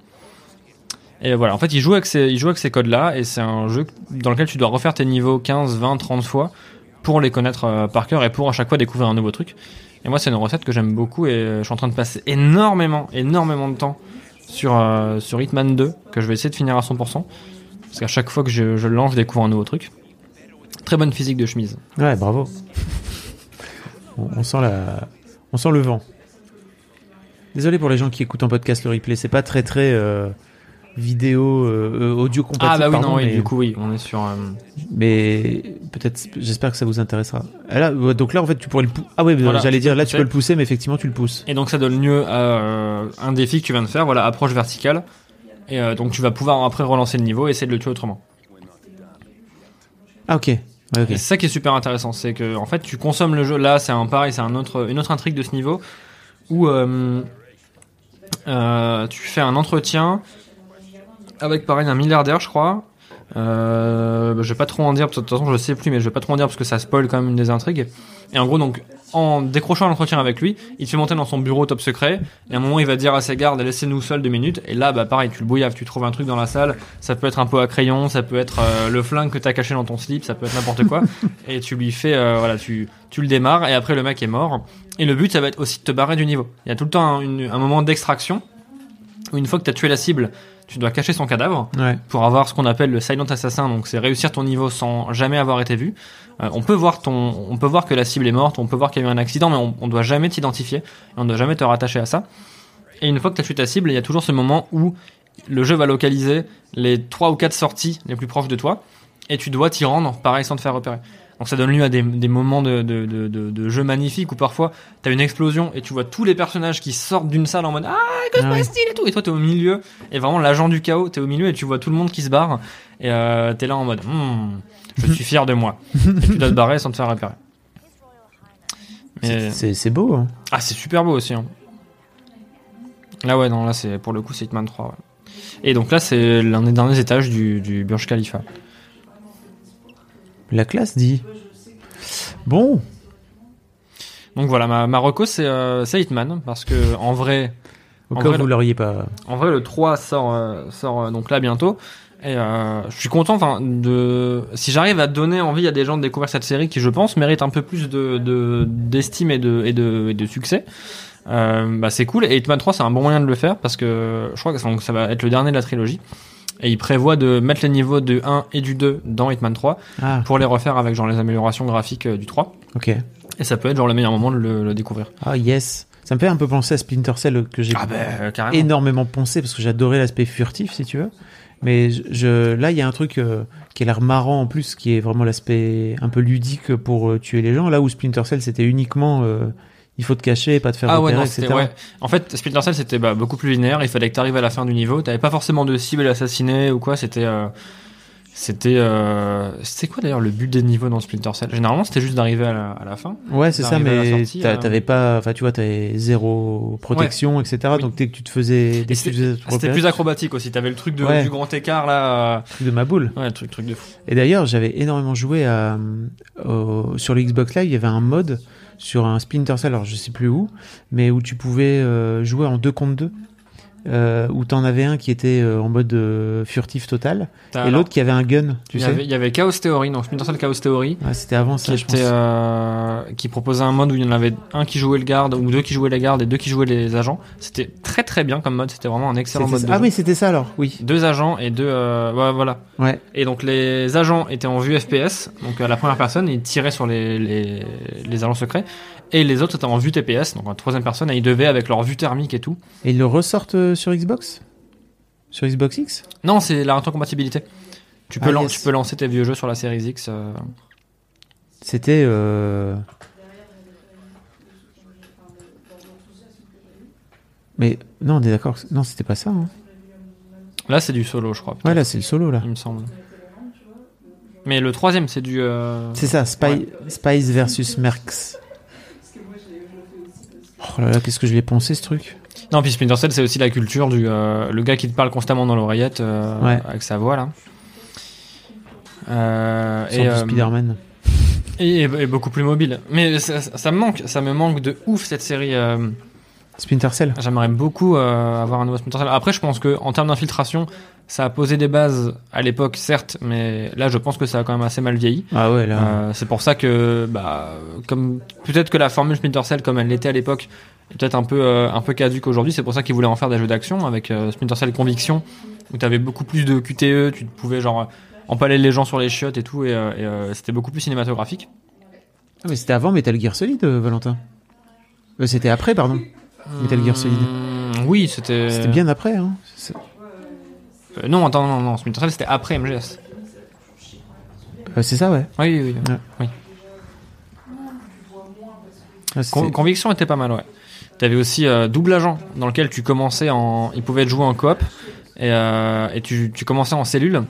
Et voilà, en fait, il joue avec ces, il joue avec ces codes-là et c'est un jeu dans lequel tu dois refaire tes niveaux 15, 20, 30 fois pour les connaître euh, par cœur et pour à chaque fois découvrir un nouveau truc. Et moi, c'est une recette que j'aime beaucoup et euh, je suis en train de passer énormément, énormément de temps sur, euh, sur Hitman 2 que je vais essayer de finir à 100%. Parce qu'à chaque fois que je, le lance, je découvre un nouveau truc. Très bonne physique de chemise. Ouais, bravo. On, on sent la, on sent le vent. Désolé pour les gens qui écoutent en podcast le replay, c'est pas très très euh, vidéo, euh, euh, audio compatible. Ah bah oui, pardon, non, oui, mais, du coup, oui, on est sur... euh, mais peut-être, j'espère que ça vous intéressera. Ah là, donc là, en fait, tu pourrais le pousser. Ah Voilà, j'allais dire, là, tu peux le pousser, mais effectivement, tu le pousses. Et donc ça donne lieu à euh, un défi que tu viens de faire, voilà, approche verticale. Et donc tu vas pouvoir après relancer le niveau et essayer de le tuer autrement. Ah ok. Ouais, ok. Et c'est ça qui est super intéressant, c'est que en fait tu consommes le jeu. Là c'est un pareil, c'est un autre, une autre intrigue de ce niveau où tu fais un entretien avec pareil un milliardaire, je crois. Euh, bah, je vais pas trop en dire, de toute façon je sais plus, mais je vais pas trop en dire parce que ça spoil quand même une des intrigues. Et en gros donc en décrochant l'entretien avec lui, il te fait monter dans son bureau top secret. Et à un moment il va dire à ses gardes laissez-nous seuls deux minutes. Et là bah pareil tu le bouillaves, tu trouves un truc dans la salle. Ça peut être un pot à crayon, ça peut être euh, le flingue que t'as caché dans ton slip, ça peut être n'importe quoi. et tu lui fais euh, voilà tu tu le démarres et après le mec est mort. Et le but ça va être aussi de te barrer du niveau. Il y a tout le temps un, une- un moment d'extraction où une fois que t'as tué la cible, tu dois cacher son cadavre Ouais. pour avoir ce qu'on appelle le silent assassin. Donc c'est réussir ton niveau sans jamais avoir été vu. Euh, on peut voir ton, on peut voir que la cible est morte, on peut voir qu'il y a eu un accident, mais on, on doit jamais t'identifier et on doit jamais te rattacher à ça. Et une fois que tu as tué ta cible, il y a toujours ce moment où le jeu va localiser les trois ou quatre sorties les plus proches de toi et tu dois t'y rendre, pareil, sans te faire repérer. Donc ça donne lieu à des, des moments de, de, de, de, de jeu magnifiques où parfois t'as une explosion et tu vois tous les personnages qui sortent d'une salle en mode ah que se passe-t-il et tout et toi t'es au milieu et vraiment l'agent du chaos t'es au milieu et tu vois tout le monde qui se barre et euh, t'es là en mode Hmm, je suis fier de moi et tu dois te barrer sans te faire repérer. C'est beau. Hein. ah, c'est super beau aussi. hein. Là, ouais, non, là, c'est pour le coup, c'est Hitman 3. ouais. Et donc là, c'est l'un des derniers étages du, du Burj Khalifa. La classe dit. Bon. Donc voilà, ma, ma reco, c'est euh, c'est Hitman, parce que en vrai, Au En cas où vrai, vous le- l'auriez pas. en vrai, le 3 sort, euh, sort euh, donc là bientôt. Et euh, je suis content, enfin, de si j'arrive à donner envie à des gens de découvrir cette série qui, je pense, mérite un peu plus de de- d'estime et de et de, et de succès. Euh, bah c'est cool. Et Hitman 3, c'est un bon moyen de le faire parce que je crois que ça, donc, ça va être le dernier de la trilogie. Et il prévoit de mettre les niveaux du 1 et du 2 dans Hitman 3 Ah, pour les refaire avec genre les améliorations graphiques euh, du 3. ok. Et ça peut être genre le meilleur moment de le, le découvrir. Ah, yes. Ça me fait un peu penser à Splinter Cell que j'ai Ah ben carrément. énormément poncé parce que j'adorais l'aspect furtif, si tu veux. Mais je, je- là, il y a un truc euh, qui a l'air marrant en plus, qui est vraiment l'aspect un peu ludique pour euh, tuer les gens. Là où Splinter Cell, c'était uniquement euh, il faut te cacher, pas te faire Ah ouais, repérer, non, etc. ouais. En fait, Splinter Cell, c'était bah, beaucoup plus linéaire. Il fallait que tu arrives à la fin du niveau. T'avais pas forcément de cible à assassiner ou quoi. C'était. euh, C'était. euh, C'était quoi d'ailleurs le but des niveaux dans Splinter Cell? Généralement, c'était juste d'arriver à la, à la fin. Ouais, c'est ça, mais euh. t'avais pas, enfin, tu vois, t'avais zéro protection, etc. Oui. Donc dès que tu te faisais, Et c'était plus acrobatique aussi. T'avais le truc de, Ouais. du grand écart là. truc de ma boule. euh, Ouais, le truc, truc de fou. Et d'ailleurs, j'avais énormément joué à, au- sur le Xbox Live. Il y avait un mode sur un Splinter Cell, alors je sais plus où, mais où tu pouvais euh, jouer en deux contre deux. Euh, où t'en avais un qui était euh, en mode euh, furtif total et alors, l'autre qui avait un gun, tu il y sais. avait, il y avait Chaos Theory, donc Splinter Cell Chaos Theory. Ouais, c'était avant ça, qui je pense. était euh, qui proposait un mode où il y en avait un qui jouait le garde ou deux qui jouaient les gardes et deux qui jouaient les agents. C'était très très bien comme mode. C'était vraiment un excellent mode. de Ah jeu. oui, c'était ça alors, oui. Deux agents et deux ouais, voilà. Ouais. Et donc les agents étaient en vue FPS, donc à la première personne, ils tiraient sur les, les, les agents secrets, et les autres étaient en vue TPS, donc en troisième personne, et ils devaient avec leur vue thermique et tout. Et ils le ressortent sur Xbox? Sur Xbox X? Non, c'est la rétrocompatibilité. Tu peux, Ah, lan- yes. tu peux lancer tes vieux jeux sur la série X. euh. C'était. euh, Mais non, on est d'accord. que- Non, c'était pas ça. hein. Là, c'est du solo, je crois. Ouais, là, c'est le solo là. il me semble. Mais le troisième, c'est du. euh, C'est ça, Spy... Spice versus Mercs. Oh là là, qu'est-ce que je l'ai poncé ce truc? Non, puis Splinter Cell, c'est aussi la culture du euh, le gars qui te parle constamment dans l'oreillette euh, Ouais. avec sa voix là. Euh, et, euh, Spider-Man. et, et beaucoup plus mobile. Mais ça, ça me manque, ça me manque de ouf cette série. Splinter Cell. J'aimerais beaucoup avoir un nouveau Splinter Cell. Après, je pense que en termes d'infiltration, ça a posé des bases à l'époque, certes, mais là, je pense que ça a quand même assez mal vieilli. Ah ouais, là. C'est pour ça que, bah, comme peut-être que la formule Splinter Cell, comme elle l'était à l'époque, peut-être un peu euh, un peu caduque aujourd'hui. C'est pour ça qu'ils voulaient en faire des jeux d'action avec euh, Splinter Cell Conviction, où t'avais beaucoup plus de QTE, tu pouvais genre empaler les gens sur les chiottes et tout, et, euh, et, euh, c'était beaucoup plus cinématographique. Ah, mais c'était avant Metal Gear Solid, euh, Valentin. Euh, c'était après, pardon. Metal Gear Solid. Hum, oui, c'était. C'était bien après. Hein. Euh, non, attends, non, non, Splinter Cell c'était après MGS. euh, c'est ça, ouais. Oui, oui, oui. Ouais. oui. Ah, Con- Conviction était pas mal, ouais. T'avais aussi euh, Double Agent, dans lequel tu commençais en. Il pouvait être joué en coop, et, euh, et tu, tu commençais en cellule,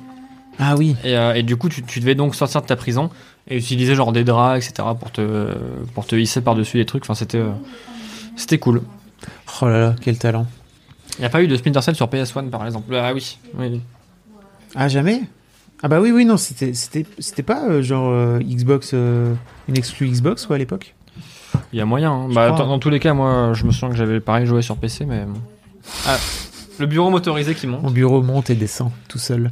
Ah oui. et, euh, et du coup tu, tu devais donc sortir de ta prison et utiliser genre des draps, etc. pour te, pour te hisser par-dessus les trucs. Enfin, c'était. c'était cool. Oh là là, quel talent. Il n'y a pas eu de Splinter Cell sur PS1 par exemple. Ah oui. oui. Ah, jamais? Ah bah oui, oui, non, c'était c'était c'était pas euh, genre euh, Xbox, euh, une exclue Xbox, quoi, à l'époque Il y a moyen. hein. Bah, crois. dans, dans tous les cas, moi je me souviens que j'avais pareil joué sur PC, mais. Ah, le bureau motorisé qui monte. Mon bureau monte et descend tout seul.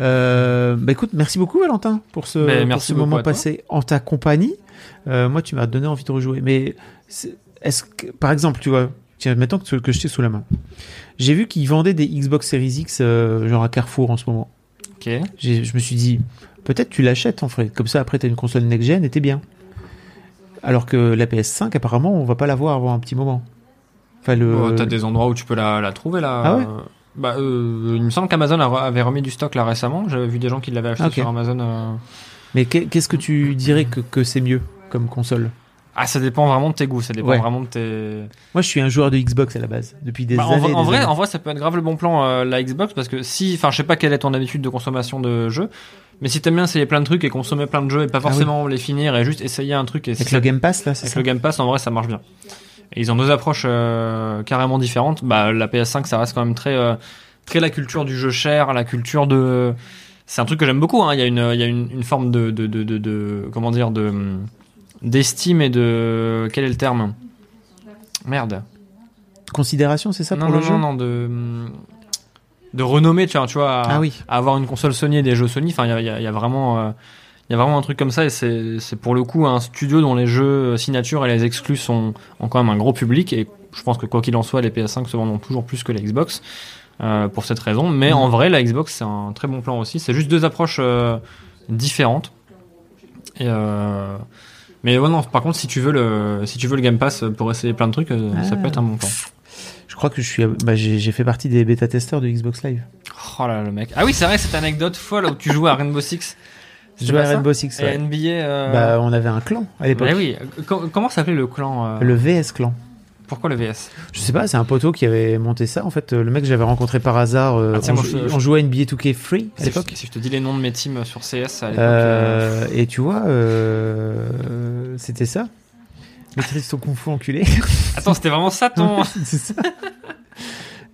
Euh, bah écoute, merci beaucoup Valentin pour ce, pour beaucoup moment passé en ta compagnie. Euh, moi, tu m'as donné envie de rejouer. Mais est-ce que, par exemple, tu vois, tiens, maintenant que, que je t'ai sous la main, j'ai vu qu'ils vendaient des Xbox Series X, euh, genre à Carrefour en ce moment. Ok. J'ai- Je me suis dit, peut-être tu l'achètes en fait. Comme ça, après, t'as une console next-gen et t'es bien. Alors que la PS5, apparemment, on va pas l'avoir avant un petit moment. Enfin, le... Oh, T'as des endroits où tu peux la, la trouver là. Ah ouais Bah, euh, il me semble qu'Amazon avait remis du stock là récemment. J'avais vu des gens qui l'avaient acheté sur Amazon. euh. Mais qu'est- qu'est-ce que tu dirais que, que c'est mieux comme console? Ah, ça dépend vraiment de tes goûts. Ça dépend Ouais. vraiment de tes. Moi, je suis un joueur de Xbox à la base, depuis des Bah, années. en des vrai, années. en vrai, ça peut être grave le bon plan euh, la Xbox parce que si, enfin, je sais pas quelle est ton habitude de consommation de jeux, mais si t'aimes bien essayer plein de trucs et consommer plein de jeux et pas Ah oui. forcément les finir et juste essayer un truc et Avec le Game Pass, là, c'est avec ça le Game Pass, en vrai, ça marche bien. Et ils ont deux approches euh, carrément différentes. Bah, la PS5, ça reste quand même très, euh, très la culture du jeu cher, la culture de. C'est un truc que j'aime beaucoup. Hein. Il y a une, il y a une, une forme de, de, de, de, de- comment dire, de d'estime et de quel est le terme? Merde. Considération, c'est ça non, pour non, le jeu? non, non, de de renommée, tu vois, tu vois, à, Ah oui. à avoir une console Sony et des jeux Sony. Enfin, il y a, y a- vraiment, euh, il y a vraiment un truc comme ça et c'est c'est pour le coup un studio dont les jeux euh, signature et les exclus sont ont quand même un gros public et je pense que quoi qu'il en soit, les PS5 se vendront toujours plus que les Xbox euh, pour cette raison. Mais Mhm. en vrai, la Xbox c'est un très bon plan aussi. C'est juste deux approches euh, différentes. Et euh, mais ouais, non, par contre, si tu veux le, si tu veux le Game Pass pour essayer plein de trucs, euh, ça Ah. peut être un bon plan. Je crois que je suis. Bah, j'ai fait partie des bêta-testeurs de Xbox Live. Oh là là, le mec. Ah oui, c'est vrai, cette anecdote folle où tu jouais à Rainbow Six. Je jouais à Rainbow Six. Et. NBA. euh, Bah, on avait un clan à l'époque. bah oui. Com- comment s'appelait le clan euh, Le VS clan. Pourquoi le VS Je sais pas, c'est un poteau qui avait monté ça. En fait, euh, le mec que j'avais rencontré par hasard, euh, Ah, on, moi, jou- je- on jouait à NBA 2K Free à Si l'époque. si je te dis les noms de mes teams sur CS à l'époque. euh, Euh, et tu vois, euh, c'était ça. Maîtrise ton kung fu enculé. Attends, c'était vraiment ça ton. c'est ça.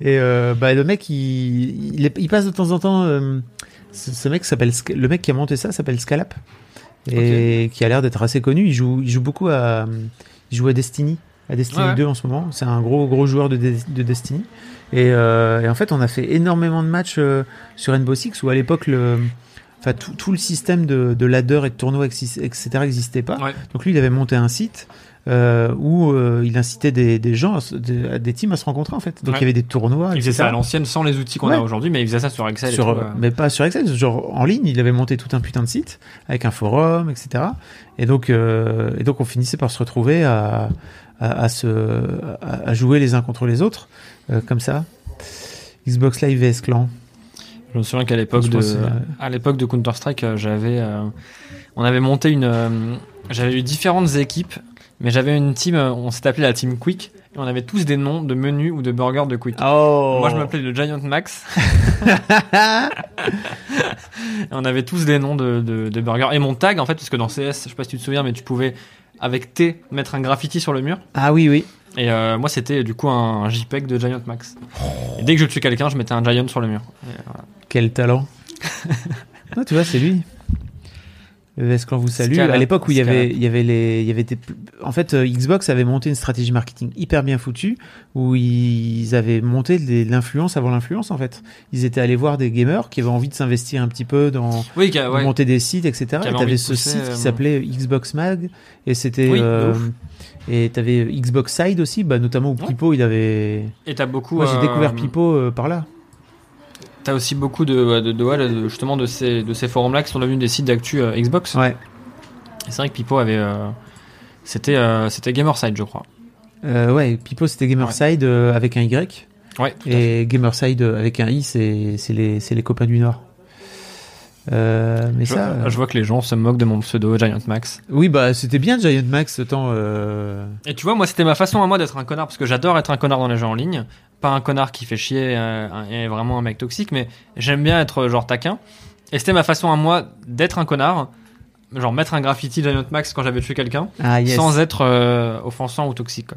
Et euh, bah, le mec, il, il, est- il passe de temps en temps. euh, ce, ce mec s'appelle le mec qui a monté ça s'appelle Scalap et qui a l'air d'être assez connu. Il joue, il joue beaucoup à, il joue à Destiny, à Destiny Ouais, ouais. 2 en ce moment. C'est un gros gros joueur de, Des- de Destiny. Et, euh, et en fait, on a fait énormément de matchs euh, sur Rainbow Six où à l'époque le Enfin, tout, tout le système de, de ladder et de tournois, exis- etc., n'existait pas. Ouais. Donc lui, il avait monté un site euh, où euh, il incitait des, des gens, à des, teams à se rencontrer en fait. Donc Ouais. il y avait des tournois. Il faisait ça à l'ancienne sans les outils qu'on Ouais. a aujourd'hui, mais il faisait ça sur Excel. et Sur, tout, euh. mais pas sur Excel, genre en ligne, il avait monté tout un putain de site avec un forum, etc. Et donc, euh, et donc on finissait par se retrouver à, à, à se, à, à jouer les uns contre les autres, euh, comme ça. Xbox Live VS Clan. Je me souviens qu'à l'époque de, à l'époque de Counter Strike, j'avais, euh, on avait monté une, euh, j'avais eu différentes équipes, mais j'avais une team, euh, on s'est appelé la team Quick, et on avait tous des noms de menus ou de burgers de Quick. Oh Moi, je m'appelais le Giant Max. Et on avait tous des noms de, de, de burgers. Et mon tag, en fait, parce que dans CS, je sais pas si tu te souviens, mais tu pouvais, avec T, mettre un graffiti sur le mur. Ah oui, oui. Et euh, moi, c'était du coup un, JPEG de Giant Max. Et dès que je tuais quelqu'un, je mettais un Giant sur le mur. Et voilà. Quel talent. ah, tu vois, c'est lui. Le VS Clan vous salue. Scalab, à l'époque où il y avait, il y avait les, il y avait des, en fait, euh, Xbox avait monté une stratégie marketing hyper bien foutue où ils avaient monté de l'influence avant l'influence en fait. Ils étaient allés voir des gamers qui avaient envie de s'investir un petit peu dans Oui, qui a- ouais. monter des sites, etc. Qui Et t'avais ce pousser, site euh, qui s'appelait Xbox Mag et c'était Oui, euh, et t'avais Xbox Side aussi, bah, notamment où Ouais. Pipo il avait. Et t'as beaucoup. Moi j'ai euh, découvert Pipo euh, par là. T'as aussi beaucoup de, de, justement de ces, de ces forums-là qui sont devenus des sites d'actu euh, Xbox. Ouais. C'est vrai que Pipo avait. euh, c'était, euh, c'était Gamerside, je crois. Ouais, Pipo c'était Gamerside avec un Y. Ouais, tout à fait. Et Gamerside avec un I, c'est c'est les, c'est les copains du Nord. Euh, mais Je, ça. euh, je vois que les gens se moquent de mon pseudo Giant Max. Oui, bah c'était bien Giant Max ce temps. euh, Et tu vois, moi, c'était ma façon à moi d'être un connard parce que j'adore être un connard dans les jeux en ligne. Pas un connard qui fait chier euh, et vraiment un mec toxique, mais j'aime bien être euh, genre taquin. Et c'était ma façon à moi d'être un connard. Genre mettre un graffiti Giant Max quand j'avais tué quelqu'un. Ah, yes. Sans être euh, offensant ou toxique.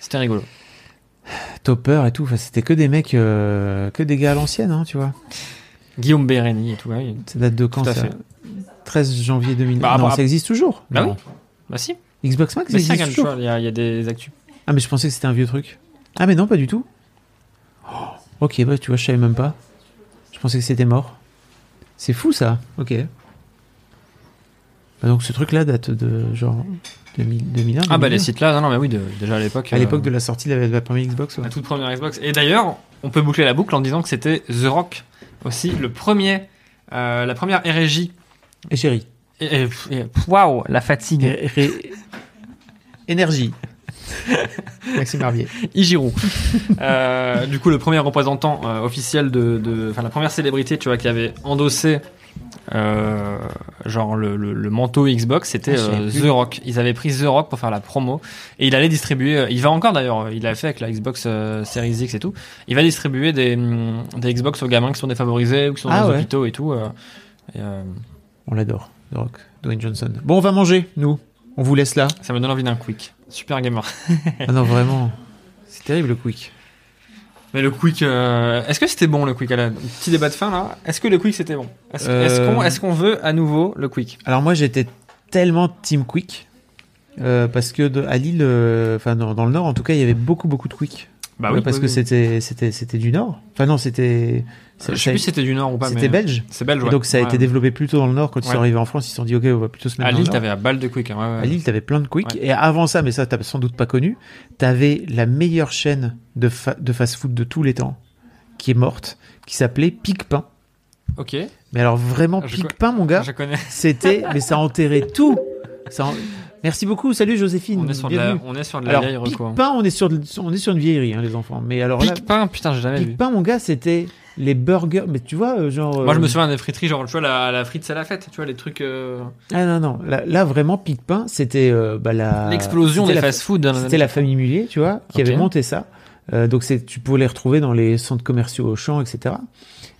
C'était rigolo. Topper et tout. Enfin, c'était que des mecs, euh, que des gars à l'ancienne, hein, tu vois. Guillaume Bérény et tout. ouais. Ça date de quand Tout à ça fait. 13 janvier 2000. Bah, non, bah, ça existe toujours. Bah Non. oui. Bah si. Xbox Max, ça si, existe toujours. il y, a- il y a des actus. Ah, mais je pensais que c'était un vieux truc. Ah, mais non, pas du tout. Oh, ok, bah tu vois, je savais même pas. Je pensais que c'était mort. C'est fou ça. Ok. Bah, donc ce truc-là date de genre 2000, 2001. Ah bah 2002. les sites là, non, non mais oui, de- déjà à l'époque. À euh, l'époque de la sortie de la, de la première Xbox. ouais. la toute première Xbox. Et d'ailleurs, on peut boucler la boucle en disant que c'était The Rock aussi, le premier, euh, la première. Et chérie. Et, et- et- Waouh, la fatigue. Énergie. Maxime Barbier. Igiru. Euh, du coup, le premier représentant euh, officiel de, de- enfin la première célébrité, tu vois, qui avait endossé euh, genre le, le- le manteau Xbox, c'était Ah, euh. The Rock. Ils avaient pris The Rock pour faire la promo et il allait distribuer. euh, il va encore d'ailleurs. Il l'a fait avec la Xbox euh, Series X et tout. Il va distribuer des, hum, des Xbox aux gamins qui sont défavorisés ou qui sont Ah dans les ouais. hôpitaux et tout. et, On l'adore. The Rock. Dwayne Johnson. Bon, on va manger, nous. On vous laisse là. ça me donne envie d'un quick. Super gamer. Ah non, vraiment. C'est terrible le quick. Mais le quick, euh, est-ce que c'était bon le quick à la petit débat de fin là. Est-ce que le quick c'était bon? Est-ce Euh, est-ce qu'on veut à nouveau le quick? Alors moi j'étais tellement team quick euh, parce que de- à Lille, enfin dans, dans le nord en tout cas, il y avait beaucoup beaucoup de quick. Bah Ouais, parce que c'était c'était c'était du nord. Enfin non, c'était Je sais plus si c'était du nord ou pas. c'était mais- belge. C'est belge. Et ouais. donc ça a Ouais. été développé plutôt dans le nord quand ils Ouais. sont arrivés en France, ils se sont dit OK, on va plutôt se mettre À Lille, t'avais à balle de quick. hein. À Lille, t'avais plein de quick. Et avant ça, mais ça, t'as sans doute pas connu, t'avais la meilleure chaîne de, fa- de fast-food de tous les temps, qui est morte, qui s'appelait Pic-Pain. Ok. Mais alors vraiment, Je Pic-Pain, mon gars, Je connais. c'était, mais ça enterrait tout. Ça en- Merci beaucoup. Salut Joséphine. On est sur de la, on est sur de la Alors, vieille reco. hein. Pic-pain, on est sur, de- on est sur une vieillerie, hein, les enfants. Mais alors là, Pic-pain, putain, j'ai jamais vu. Pic-pain, mon gars, c'était les burgers. Mais tu vois, euh, genre. Moi, je euh, me souviens des friteries, genre, tu vois, la, la frite, c'est la fête, tu vois, les trucs. euh, Ah non, non. Là, là, vraiment, Pic-pain, c'était euh, bah, la. L'explosion c'était des fast-food. les C'était la famille Mullier, tu vois, qui avait monté ça. Euh, donc c'est, tu pouvais les retrouver dans les centres commerciaux au champ, etc.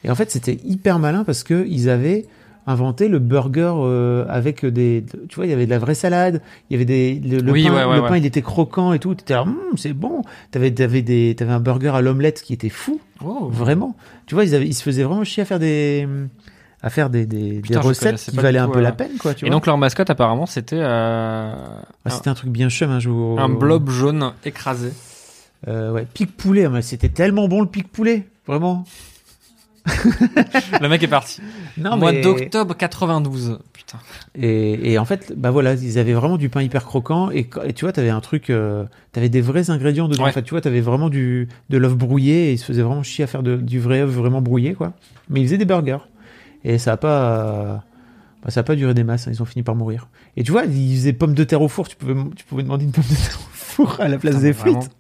Et en fait, c'était hyper malin parce que ils avaient inventé le burger euh, avec des, de- tu vois, il y avait de la vraie salade, il y avait des, le, le Oui, pain, ouais, ouais, le ouais. pain, il était croquant et tout. T'étais là, Hum, c'est bon. T'avais, t'avais des, t'avais un burger à l'omelette qui était fou, Oh. vraiment. Tu vois, ils avaient, ils se faisaient vraiment chier à faire des, à faire des, des, Putain, des je recettes qui valaient un peu euh. la peine, quoi. Tu Et vois. donc, leur mascotte, apparemment, c'était euh, Ah, c'était un truc bien chum un jour. un blob jaune écrasé. Euh, ouais, pic poulet, mais c'était tellement bon le pic poulet, vraiment. Le mec est parti. Non, Mois mais- d'octobre 92. Putain. Et, et en fait, bah voilà, ils avaient vraiment du pain hyper croquant et, et tu vois, t'avais un truc, euh, t'avais des vrais ingrédients dedans. Ouais. En fait, tu vois, t'avais vraiment du de l'œuf brouillé et ils se faisaient vraiment chier à faire de- du vrai œuf vraiment brouillé, quoi. Mais ils faisaient des burgers et ça a pas, euh, bah, ça a pas duré des masses. hein, ils ont fini par mourir. Et tu vois, ils faisaient pommes de terre au four. Tu pouvais, tu pouvais demander une pomme de terre au four à la place Putain, des frites.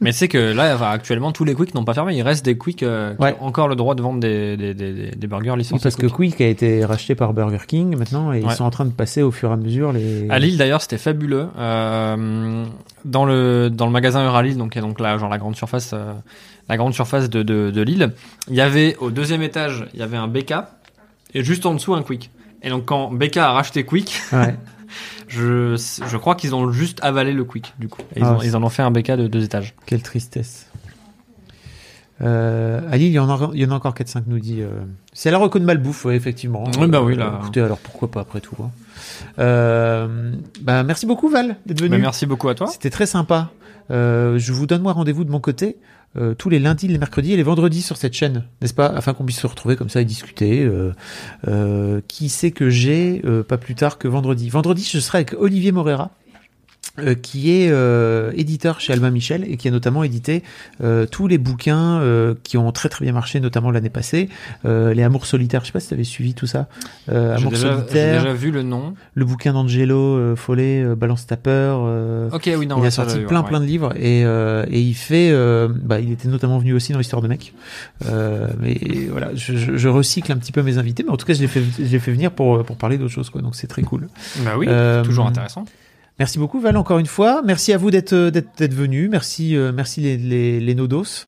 Mais c'est que là, actuellement, tous les quicks n'ont pas fermé. Il reste des quicks euh, qui Ouais. ont encore le droit de vendre des, des, des, burgers Oui, licenciés. parce que Quick. Quick a été racheté par Burger King maintenant et ils sont en train de passer au fur et à mesure les. À Lille d'ailleurs c'était fabuleux. Euh, dans le dans le magasin Euralis donc qui est donc là genre la grande surface euh, la grande surface de, de, de Lille, il y avait au deuxième étage il y avait un BK et juste en dessous un Quick. Et donc quand BK a racheté Quick, Ouais. je je crois qu'ils ont juste avalé le Quick du coup. Et ils, Ah, ont- ils en ont fait un BK de deux étages. Quelle tristesse. Euh, il y en a, il y en a encore 4-5, nous dit. euh, C'est la reco de malbouffe, ouais, effectivement. Oui, bah oui, là. Écoutez, alors pourquoi pas après tout. hein. Euh, bah, merci beaucoup, Val, d'être venu. Bah, merci beaucoup à toi. C'était très sympa. Euh, je vous donne moi rendez-vous de mon côté euh, tous les lundis, les mercredis et les vendredis sur cette chaîne, n'est-ce pas? Afin qu'on puisse se retrouver comme ça et discuter. Euh, euh, qui sait que j'ai pas plus tard que vendredi Vendredi, je serai avec Olivier Morera. Euh, qui est euh, éditeur chez Albin Michel et qui a notamment édité euh, tous les bouquins euh, qui ont très très bien marché, notamment l'année passée. Euh, les Amours solitaires, je sais pas si tu avais suivi tout ça. Euh, Amours déjà, j'ai solitaires, déjà vu le nom. le bouquin d'Angelo Follet, Balance ta peur. euh, Ok oui non. il ouais, a sorti vu, plein ouais. plein de livres et, euh, et il fait euh, bah, il était notamment venu aussi dans l'histoire de mec euh, mais voilà je, je, je recycle un petit peu mes invités mais en tout cas je les fais je les fais venir pour pour parler d'autres choses quoi donc c'est très cool Bah oui. Euh, Toujours intéressant. Merci beaucoup Val encore une fois. Merci à vous d'être d'être d'être venu merci euh, merci les les, les nodos